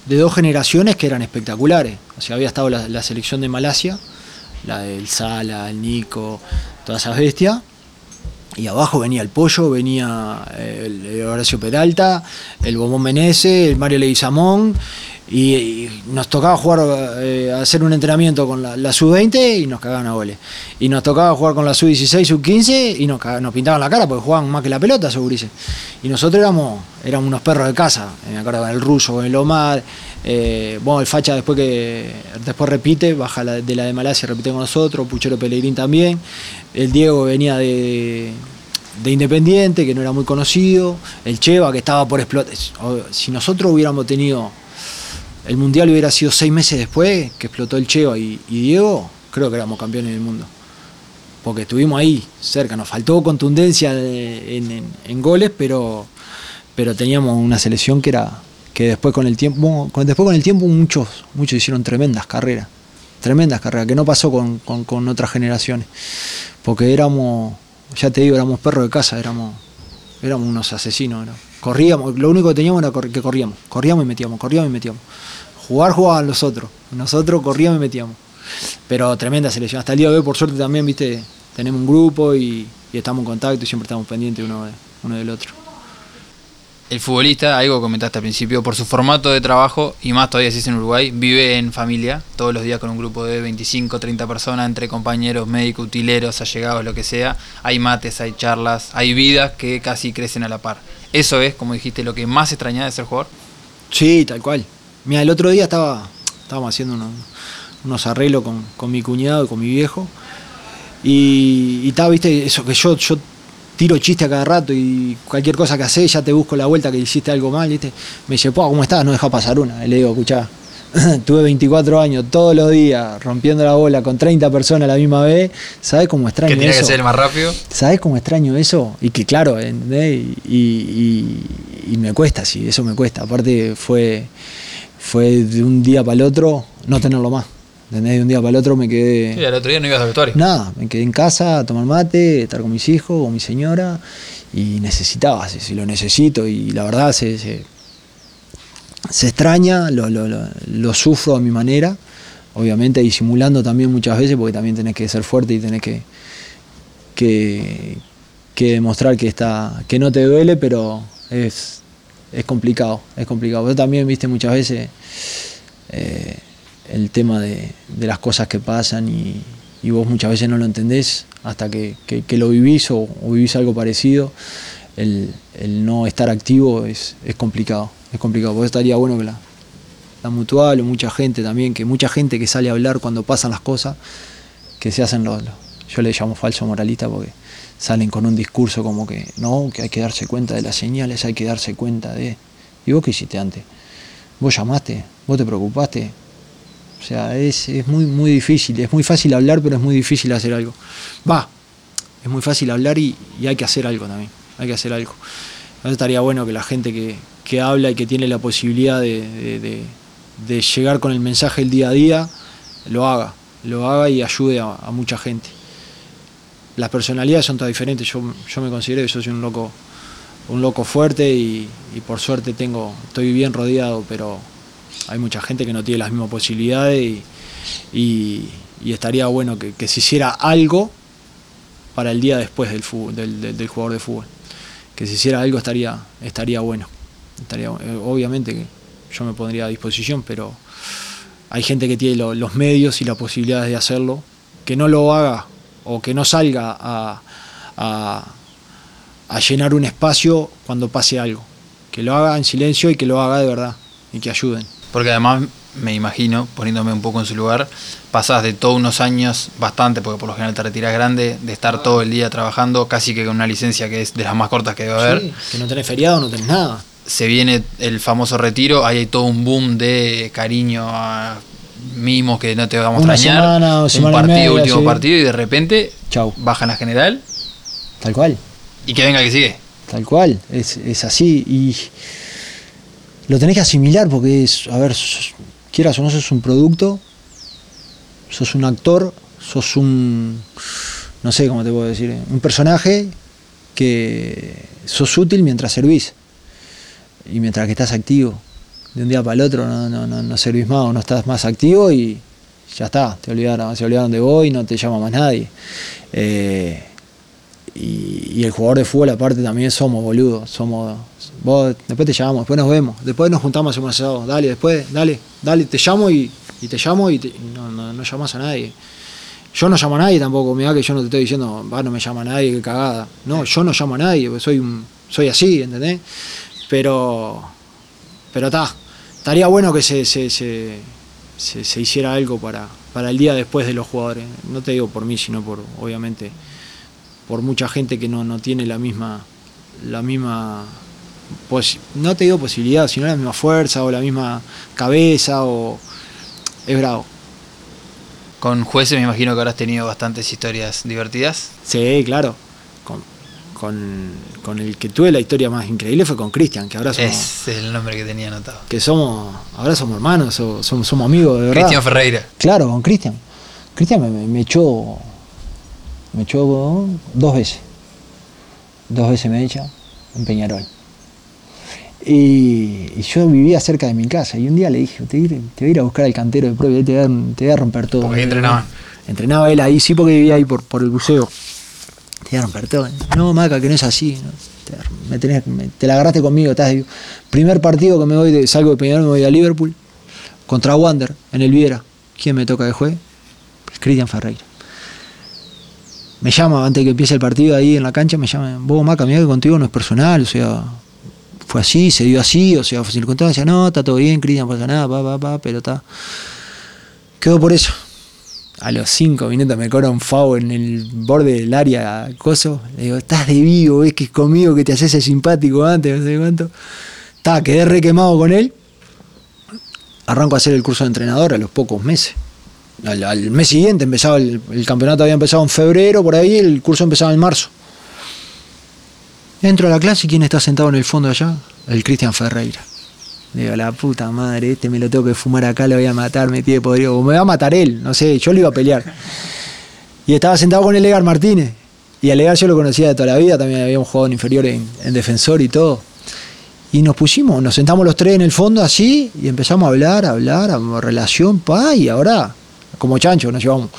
de dos generaciones que eran espectaculares. O sea, había estado la, selección de Malasia, la del Sala, el Nico, todas esas bestias. Y abajo venía el Pollo, venía eh, el, Horacio Peralta, el Bombón Menese, el Mario Leguizamón. Y, nos tocaba jugar, eh, hacer un entrenamiento con la, la sub-20 y nos cagaban a goles. Y nos tocaba jugar con la sub-16, sub-15 y nos, nos pintaban la cara porque jugaban más que la pelota, esos gurises. Y nosotros éramos, éramos unos perros de casa. Eh, Me acuerdo con el ruso, con el Omar. eh, bueno, el Facha después que después repite, baja de la de Malasia, repite con nosotros. Puchero Pellegrín también. El Diego venía de, de Independiente, que no era muy conocido. El Cheva, que estaba por explotar. Si nosotros hubiéramos tenido el mundial hubiera sido seis meses después que explotó el Cheva y, Diego, creo que éramos campeones del mundo. Porque estuvimos ahí, cerca. Nos faltó contundencia de- en, goles, pero, pero teníamos una selección que era que después con el tiempo, después con el tiempo muchos, muchos hicieron tremendas carreras. Tremendas carreras, que no pasó con, con- con otras generaciones. Porque éramos, ya te digo, éramos perros de casa, éramos, éramos unos asesinos. ¿no? Corríamos, lo único que teníamos era que corríamos. Corríamos y metíamos, corríamos y metíamos. Jugar jugaban los otros. Nosotros corríamos y metíamos. Pero tremenda selección. Hasta el día de hoy, por suerte, también, viste, tenemos un grupo y, y estamos en contacto y siempre estamos pendientes uno, de- uno del otro. El futbolista, algo comentaste al principio, por su formato de trabajo, y más todavía si es en Uruguay, vive en familia, todos los días con un grupo de 25, 30 personas, entre compañeros, médicos, utileros, allegados, lo que sea. Hay mates, hay charlas, hay vidas que casi crecen a la par. Eso es, como dijiste, lo que más extrañaba de ser jugador. Sí, tal cual. Mira, el otro día estaba, estábamos haciendo unos, unos arreglos con, con mi cuñado y con mi viejo. Y, y estaba, viste, eso que yo, yo tiro chiste a cada rato y cualquier cosa que haces ya te busco la vuelta que hiciste algo mal, viste. Me dice, "Po, ¿cómo estás? No deja pasar una. Y le digo, escuchá, tuve 24 años todos los días rompiendo la bola con 30 personas a la misma vez. ¿Sabes cómo extraño Que tiene que eso? ser el más rápido. ¿Sabes cómo extraño eso? Y que claro, ¿entendés? Y, y- y me cuesta, sí, eso me cuesta. Aparte fue, fue de un día para el otro no tenerlo más. ¿Entendés? De un día para el otro me quedé... Sí, al otro día no ibas al vestuario. Nada, me quedé en casa a tomar mate, estar con mis hijos, con mi señora y necesitaba, si, si lo necesito y la verdad se, se, se extraña, lo, lo- lo- lo sufro a mi manera, obviamente disimulando también muchas veces porque también tenés que ser fuerte y tenés que, que, que demostrar que, está, que no te duele, pero es, es complicado, es complicado. Vos también viste muchas veces... eh, el tema de, de las cosas que pasan y, vos muchas veces no lo entendés hasta que, que- lo vivís o, vivís algo parecido. El, el no estar activo es, es complicado, es complicado. Por estaría bueno que la, la mutual o mucha gente también, que mucha gente que sale a hablar cuando pasan las cosas, que se hacen los, los- yo le llamo falso moralista porque salen con un discurso como que no, que hay que darse cuenta de las señales, hay que darse cuenta de... ¿Y vos qué hiciste antes? ¿Vos llamaste? ¿Vos te preocupaste? O sea, es, es muy, muy difícil. Es muy fácil hablar, pero es muy difícil hacer algo. Va, es muy fácil hablar y, y hay que hacer algo también. Hay que hacer algo. Entonces estaría bueno que la gente que, que habla y que tiene la posibilidad de, de- de- llegar con el mensaje el día a día, lo haga. Lo haga y ayude a mucha gente. Las personalidades son todas diferentes. Yo, yo me considero que yo soy un loco, un loco fuerte y, por suerte tengo, estoy bien rodeado, pero hay mucha gente que no tiene las mismas posibilidades y, estaría bueno que, se hiciera algo para el día después del, del, jugador de fútbol. Que se hiciera algo estaría, estaría bueno. Estaría, eh, obviamente que yo me pondría a disposición, pero hay gente que tiene lo- los medios y las posibilidades de hacerlo, que no lo haga o que no salga a, a- a llenar un espacio cuando pase algo. Que lo haga en silencio y que lo haga de verdad y que ayuden. Porque además me imagino, poniéndome un poco en su lugar, pasás de todos unos años, bastante, porque por lo general te retiras grande, de estar todo el día trabajando, casi que con una licencia que es de las más cortas que debe haber. Sí, que no tenés feriado, no tenés nada. Se viene el famoso retiro, ahí hay todo un boom de cariño a mimos que no te vamos a Una extrañar. semana o un semana partido, media, último sí. partido, y de repente Chau. bajan la general Tal cual. y que venga el que sigue. Tal cual, es, es así y lo tenés que asimilar porque es, a ver, sos- quieras o no, sos un producto, sos un actor, sos un, no sé cómo te puedo decir, eh, un personaje que sos útil mientras servís y mientras que estás activo. De un día para el otro no, no, no, no servís más no estás más activo y ya está, te olvidaron, se olvidaron de vos y no te llama más nadie. Eh, y, el jugador de fútbol aparte también somos boludos, somos vos después te llamamos, después nos vemos, después nos juntamos hacemos asado, dale, después, dale, dale, te llamo y, te llamo y, no, no, no llamas a nadie. Yo no llamo a nadie tampoco, mirá que yo no te estoy diciendo, va, no me llama a nadie, qué cagada. No, yo no llamo a nadie, soy un, soy así, ¿entendés? Pero pero está, estaría bueno que se, se, se, hiciera algo para, para el día después de los jugadores. No te digo por mí, sino por, obviamente, por mucha gente que no, no tiene la misma, la misma posi- no te digo posibilidad, sino la misma fuerza o la misma cabeza o es bravo. Con jueces me imagino que habrás tenido bastantes historias divertidas. Sí, claro. Con, con, el que tuve la historia más increíble fue con Cristian, que ahora somos, es el nombre que tenía anotado. que somos, ahora somos hermanos, o- somos, somos amigos, de verdad. Cristian Ferreira. Claro, con Cristian. Cristian me, me- echó. Me echó dos veces. Dos veces me echa en Peñarol. Y, y yo vivía cerca de mi casa. Y un día le dije: Te, voy a ir- te voy a ir a buscar al cantero de propio, te voy a, te voy a romper todo. Porque entrenaban. Entrenaba él ahí, sí, porque vivía ahí por, por el buceo. Te voy a romper todo. No, Maca, que no es así. Te, la agarraste conmigo. Estás de- primer partido que me voy de, salgo de Peñarol, me voy a Liverpool contra Wander en el Viera. ¿Quién me toca de juez? Cristian Ferreira. Me llama antes de que empiece el partido ahí en la cancha, me llama, vos Maca, mirá que contigo no es personal, o sea, fue así, se dio así, o sea, fue circunstancia, no, está todo bien, Cristian, no pasa nada, pa, pa, pa, pero está. Quedó por eso. A los cinco minutos me cobra un foul en el borde del área, coso. Le digo, estás de vivo, ves que es conmigo que te haces el simpático antes, no sé cuánto. Está, quedé re quemado con él. Arranco a hacer el curso de entrenador a los pocos meses. Al, al mes siguiente empezaba el, el campeonato había empezado en febrero, por ahí, el curso empezaba en marzo. Entro a la clase y quién está sentado en el fondo allá? El Cristian Ferreira. Digo, la puta madre, este me lo tengo que fumar acá, lo voy a matar, me tiene podrido. O me va a matar él, no sé, yo lo iba a pelear. Y estaba sentado con el Edgar Martínez. Y al Edgar yo lo conocía de toda la vida, también habíamos jugado en inferior en, en defensor y todo. Y nos pusimos, nos sentamos los tres en el fondo así y empezamos a hablar, a hablar, a relación, pa, y ahora, como chancho nos llevamos.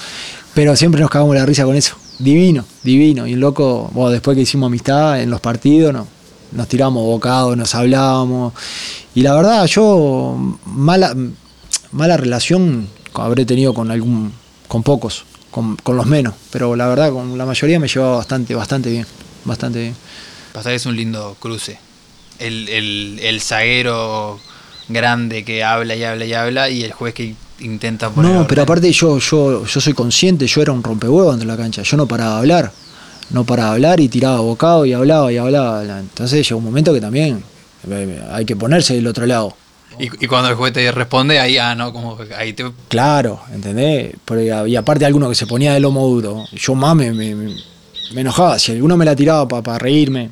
Pero siempre nos cagamos la risa con eso. Divino, divino. Y el loco, bueno, después que hicimos amistad en los partidos, no, nos tiramos bocados, nos hablábamos. Y la verdad, yo mala, mala relación habré tenido con algún, con pocos, con, con los menos. Pero la verdad, con la mayoría me llevaba bastante, bastante bien. Bastante bien. Pasa que es un lindo cruce. El, el, el zaguero grande que habla y habla y habla y el juez que intenta poner. No, pero aparte yo, yo, yo soy consciente, yo era un rompehuevos dentro de la cancha, yo no paraba de hablar, no paraba de hablar y tiraba bocado y hablaba y hablaba. Entonces llegó un momento que también eh, hay que ponerse del otro lado. Y, y cuando el juez te responde, ahí, ah, no, como que ahí te. Claro, ¿entendés? Pero, y aparte alguno que se ponía de lomo duro, yo más me, me- me- me enojaba. Si alguno me la tiraba para reírme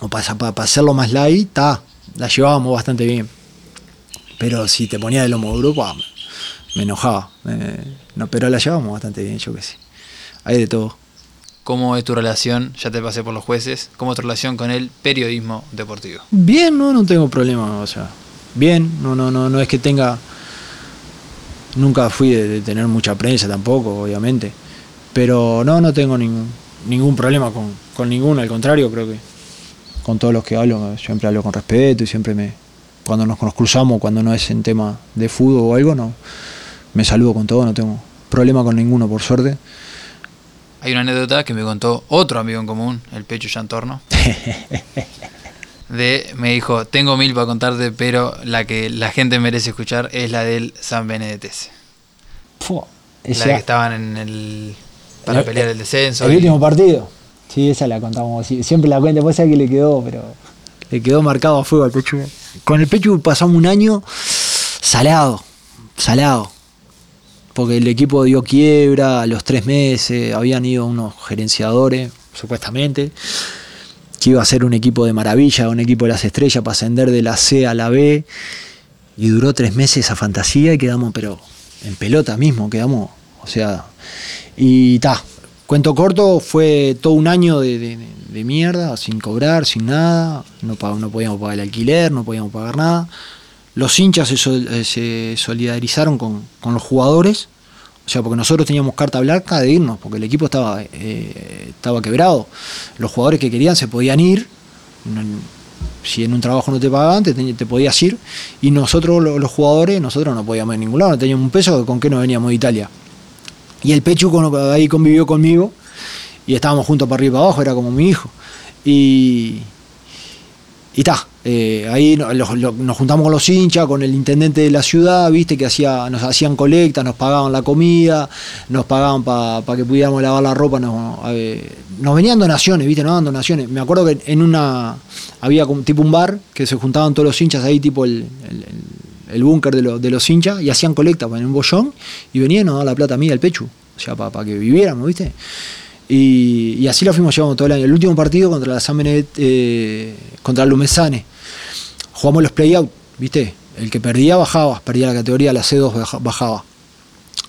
o para hacerlo más light, ta, la llevábamos bastante bien. Pero si te ponía de lomo duro, pa, me, enojaba. Eh, no, pero la llevábamos bastante bien, yo qué sé. Hay de todo. ¿Cómo es tu relación? Ya te pasé por los jueces. ¿Cómo es tu relación con el periodismo deportivo? Bien, no, no tengo problema, o sea, bien, no, no, no, no es que tenga, nunca fui de, tener mucha prensa tampoco, obviamente, pero no, no tengo ningún, ningún problema con, con ninguno, al contrario, creo que con todos los que hablo siempre hablo con respeto y siempre me, cuando nos, nos cruzamos, cuando no es en tema de fútbol o algo, no, me saludo con todo, no tengo problema con ninguno, por suerte. Hay una anécdota que me contó otro amigo en común, el Pecho Yantorno. de, me dijo, tengo mil para contarte, pero la que la gente merece escuchar es la del San Benedetese. La esa- que estaban en el... para El- pelear el descenso. el y- último partido. Sí, esa la contamos. Siempre la cuenta, después sabe que le quedó, pero. Le quedó marcado a fuego al Pechu. Con el Pechu pasamos un año salado, salado. Porque el equipo dio quiebra a los tres meses, habían ido unos gerenciadores, supuestamente, que iba a ser un equipo de maravilla, un equipo de las estrellas para ascender de la C a la B. Y duró tres meses esa fantasía y quedamos, pero en pelota mismo, quedamos, o sea, y ta. Cuento corto, fue todo un año de, mierda, sin cobrar, sin nada, no, no podíamos pagar el alquiler, no podíamos pagar nada. Los hinchas eh, se solidarizaron con, con los jugadores, o sea, porque nosotros teníamos carta blanca de irnos, porque el equipo estaba, eh, estaba quebrado. Los jugadores que querían se podían ir, no- si en un trabajo no te pagaban, te, te podías ir, y nosotros lo- los jugadores, nosotros no podíamos ir a ningún lado, no teníamos un peso, ¿con qué nos veníamos de Italia? Y el Pechu ahí convivió conmigo y estábamos juntos para arriba y para abajo, era como mi hijo. Y. Y ta, eh, ahí no- lo- lo- nos juntamos con los hinchas, con el intendente de la ciudad, viste, que hacía, nos hacían colectas, nos pagaban la comida, nos pagaban para que pudiéramos lavar la ropa, nos, eh, nos venían donaciones, viste, nos daban donaciones. Me acuerdo que en una, había tipo un bar, que se juntaban todos los hinchas ahí, tipo el, el- búnker de, los- de los hinchas, y hacían colecta en un bollón, y venían y nos daban la plata a mí, al pecho, o sea, para que viviéramos, viste. Y, así lo fuimos llevando todo el año. El último partido contra la San Benet, eh, contra Lumesane, jugamos los play-out, ¿viste? El que perdía bajaba, perdía la categoría, la C2 baja- bajaba.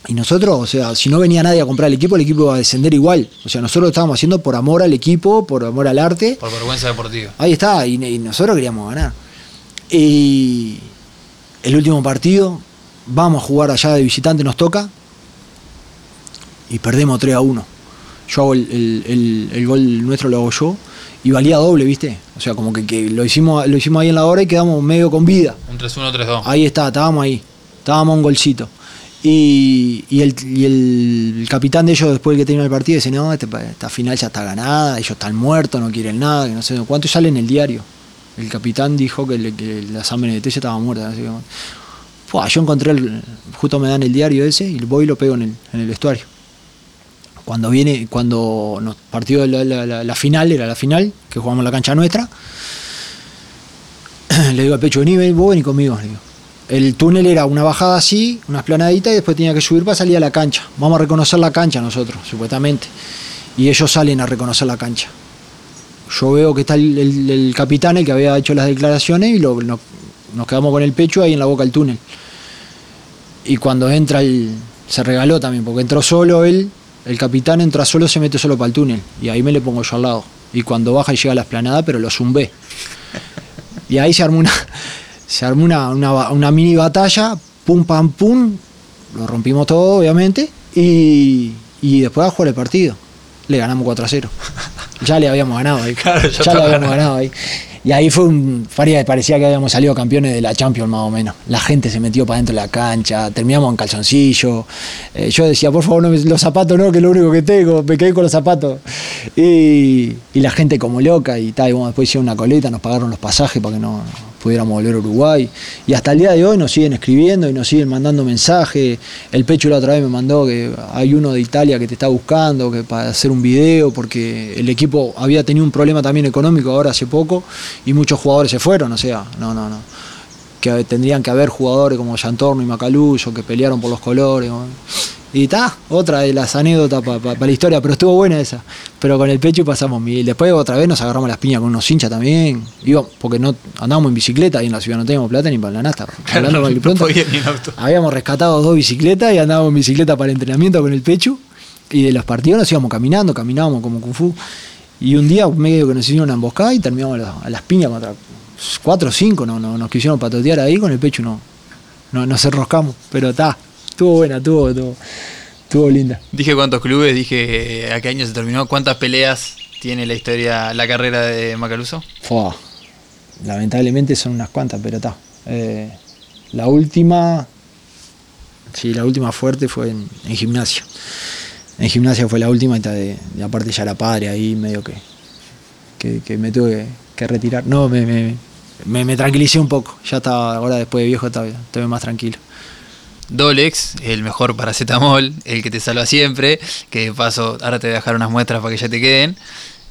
Y nosotros, o sea, si no venía nadie a comprar el equipo, el equipo iba a descender igual. O sea, nosotros lo estábamos haciendo por amor al equipo, por amor al arte. Por vergüenza deportiva. Ahí está, y, y nosotros queríamos ganar. Y el último partido, vamos a jugar allá de visitante, nos toca, y perdemos 3 a 1. Yo hago el, el- el- el gol nuestro, lo hago yo, y valía doble, ¿viste? O sea, como que, que lo, hicimos, lo hicimos ahí en la hora y quedamos medio con vida. Un 3-1, 3-2. Ahí está, estábamos ahí. Estábamos a un golcito. Y, y el, y el capitán de ellos, después de que terminó el partido, dice: No, este esta final ya está ganada, ellos están muertos, no quieren nada, que no sé cuánto. Sale en el diario. El capitán dijo que, le- que la San estaba muerta. así que, yo encontré, el, justo me dan el diario ese y voy y lo pego en el, en el vestuario. Cuando viene, cuando nos partió la, final, era la final, que jugamos la cancha nuestra, le digo al pecho, vení, ven, vos vení conmigo. El túnel era una bajada así, una esplanadita, y después tenía que subir para salir a la cancha. Vamos a reconocer la cancha nosotros, supuestamente. Y ellos salen a reconocer la cancha. Yo veo que está el, capitán, el que había hecho las declaraciones, y lo- no- nos quedamos con el pecho ahí en la boca del túnel. Y cuando entra el. Se regaló también, porque entró solo él, el capitán entra solo, se mete solo para el túnel. Y ahí me le pongo yo al lado. Y cuando baja y llega a la esplanada, pero lo zumbé. Y ahí se armó una, se armó una, una, mini batalla, pum pam pum, lo rompimos todo, obviamente, y, y después a jugar el partido. Le ganamos 4 a 0. Ya le habíamos ganado ahí. Claro, ya ya le habíamos ganado ahí. Y ahí fue un. parecía- que habíamos salido campeones de la Champions, más o menos. La gente se metió para dentro de la cancha, terminamos en calzoncillo. Eh, yo decía, por favor, no los zapatos no, que es lo único que tengo, me quedé con los zapatos. Y, y la gente como loca, y tal. Y bueno, después hicieron una coleta, nos pagaron los pasajes para que no pudiéramos volver a Uruguay. Y hasta el día de hoy nos siguen escribiendo y nos siguen mandando mensajes. El Pecho la otra vez me mandó que hay uno de Italia que te está buscando que para hacer un video, porque el equipo había tenido un problema también económico ahora hace poco y muchos jugadores se fueron, o sea, no, no, no. Que tendrían que haber jugadores como Yantorno y Macaluso que pelearon por los colores. Y está, otra de las anécdotas para la historia, pero estuvo buena esa. Pero con el pecho pasamos mil. Después otra vez nos agarramos las piñas con unos hinchas también. Iba, porque no andábamos en bicicleta y en la ciudad no teníamos plata ni para la nasta. Hablando no, mal y no pronto. podía ni en auto. Habíamos rescatado dos bicicletas y andábamos en bicicleta para el entrenamiento con el pecho. Y de los partidos nos íbamos caminando, caminábamos como Kung Fu. Y un día medio que nos hicieron una emboscada y terminamos a las, a las piñas contra cuatro o cinco, no, no, nos quisieron patotear ahí con el pecho, no, no nos enroscamos. Pero está, estuvo buena, estuvo, estuvo, estuvo linda. Dije cuántos clubes, dije a qué año se terminó, cuántas peleas tiene la historia, la carrera de Macaluso. Fua, lamentablemente son unas cuantas, pero está. Eh, la última, sí, la última fuerte fue en, en gimnasia. En gimnasia fue la última y, de, de aparte ya era padre, ahí medio que, que, que me tuve que, que retirar. No, me, me, me, me tranquilicé un poco. Ya estaba, ahora después de viejo estaba, estaba más tranquilo. Dolex, el mejor paracetamol, el que te salva siempre, que de paso ahora te voy a dejar unas muestras para que ya te queden.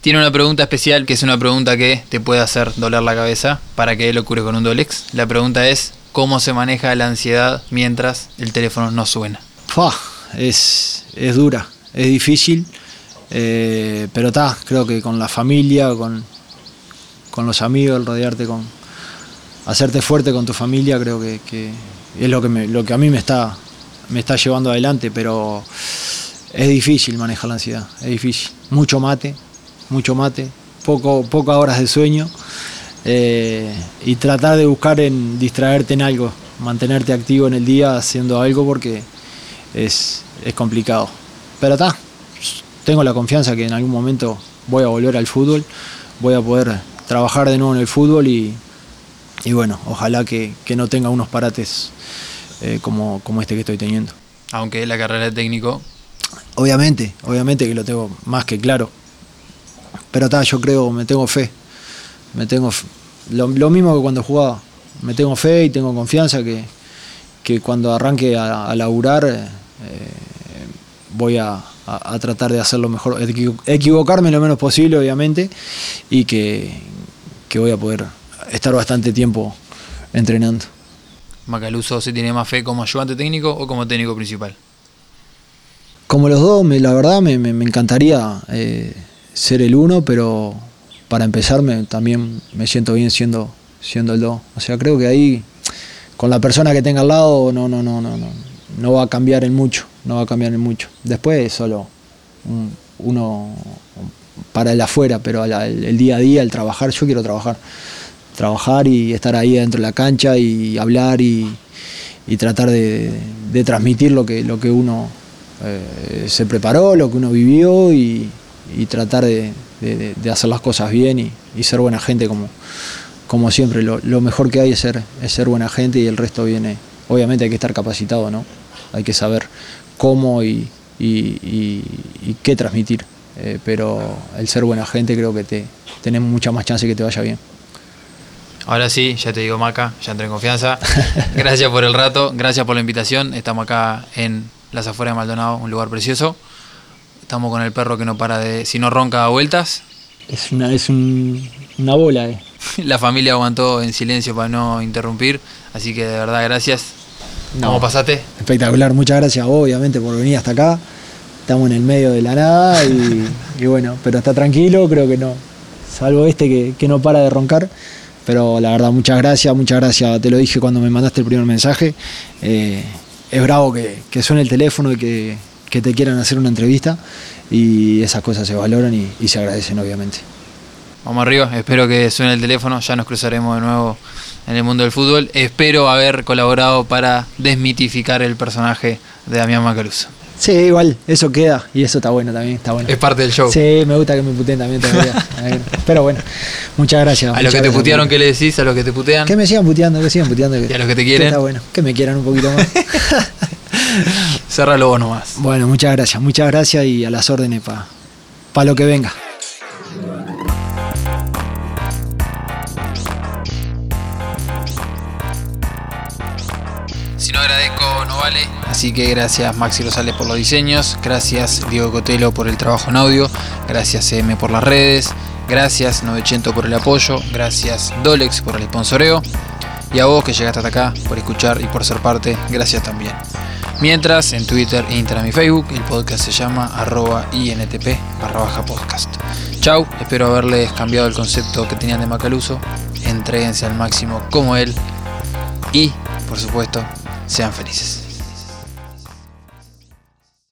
Tiene una pregunta especial, que es una pregunta que te puede hacer doler la cabeza para que lo cure con un Dolex. La pregunta es, ¿cómo se maneja la ansiedad mientras el teléfono no suena? Es, es dura, es difícil, eh, pero está, creo que con la familia, con, con los amigos, el rodearte con, hacerte fuerte con tu familia, creo que es lo que, me, lo que a mí me está, me está llevando adelante, pero es difícil manejar la ansiedad, es difícil. Mucho mate, mucho mate, poco, pocas horas de sueño eh, y tratar de buscar en distraerte en algo, mantenerte activo en el día haciendo algo porque es, es complicado. Pero está, tengo la confianza que en algún momento voy a volver al fútbol, voy a poder trabajar de nuevo en el fútbol y, y bueno, ojalá que, que, no tenga unos parates eh, como, como este que estoy teniendo. Aunque la carrera de técnico... Obviamente, obviamente que lo tengo más que claro. Pero está, yo creo, me tengo fe. Me tengo fe. Lo, lo, mismo que cuando jugaba. Me tengo fe y tengo confianza que, que cuando arranque a, a laburar eh, voy a, a, a, tratar de hacerlo mejor, equivocarme lo menos posible, obviamente, y que, que voy a poder estar bastante tiempo entrenando. Macaluso se tiene más fe como ayudante técnico o como técnico principal? Como los dos, me, la verdad me, me, me encantaría eh, ser el uno, pero para empezar me, también me siento bien siendo, siendo el dos. O sea, creo que ahí con la persona que tenga al lado no, no, no, no, no, no va a cambiar en mucho, no va a cambiar en mucho. Después es solo un, uno para el afuera, pero el, el día a día, el trabajar, yo quiero trabajar trabajar y estar ahí dentro de la cancha y hablar y, y tratar de, transmitir lo que, lo que uno eh, se preparó, lo que uno vivió y, tratar de, hacer las cosas bien y, ser buena gente como, como siempre. Lo, lo, mejor que hay es ser, es ser buena gente y el resto viene, obviamente hay que estar capacitado, ¿no? Hay que saber cómo y, y qué transmitir. Eh, pero el ser buena gente creo que te, tenemos mucha más chance que te vaya bien. Ahora sí, ya te digo Maca, ya entré en confianza. Gracias por el rato, gracias por la invitación. Estamos acá en las afueras de Maldonado, un lugar precioso. Estamos con el perro que no para de, si no ronca, a vueltas. Es una, es un, una bola, eh. La familia aguantó en silencio para no interrumpir, así que de verdad gracias. No, ¿Cómo pasaste? Espectacular, muchas gracias a vos, obviamente, por venir hasta acá. Estamos en el medio de la nada y, y bueno, pero está tranquilo, creo que no. Salvo este que, que no para de roncar pero la verdad muchas gracias, muchas gracias, te lo dije cuando me mandaste el primer mensaje, eh, es bravo que, suene el teléfono y que, te quieran hacer una entrevista. Y esas cosas se valoran y, se agradecen obviamente. Vamos arriba, espero que suene el teléfono, ya nos cruzaremos de nuevo en el mundo del fútbol, espero haber colaborado para desmitificar el personaje de Damián Macaruso. Sí, igual, eso queda y eso está bueno también, está bueno. Es parte del show. Sí, me gusta que me puteen también todavía. Pero bueno, muchas gracias. A los que te putearon, ¿qué le decís? A los que te putean. Que me sigan puteando, que sigan puteando. Y a los que te quieren. Que está bueno, que me quieran un poquito más. Cerralo vos nomás. Bueno, muchas gracias, muchas gracias y a las órdenes para pa lo que venga. Así que gracias Maxi Rosales por los diseños, gracias Diego Cotelo por el trabajo en audio, gracias M por las redes, gracias 900 por el apoyo, gracias Dolex por el sponsoreo. Y a vos que llegaste hasta acá por escuchar y por ser parte, gracias también. Mientras en Twitter, Instagram y Facebook el podcast se llama arroba intp barra baja podcast. Chau, espero haberles cambiado el concepto que tenían de Macaluso, entréguense al máximo como él. Y, por supuesto, sean felices.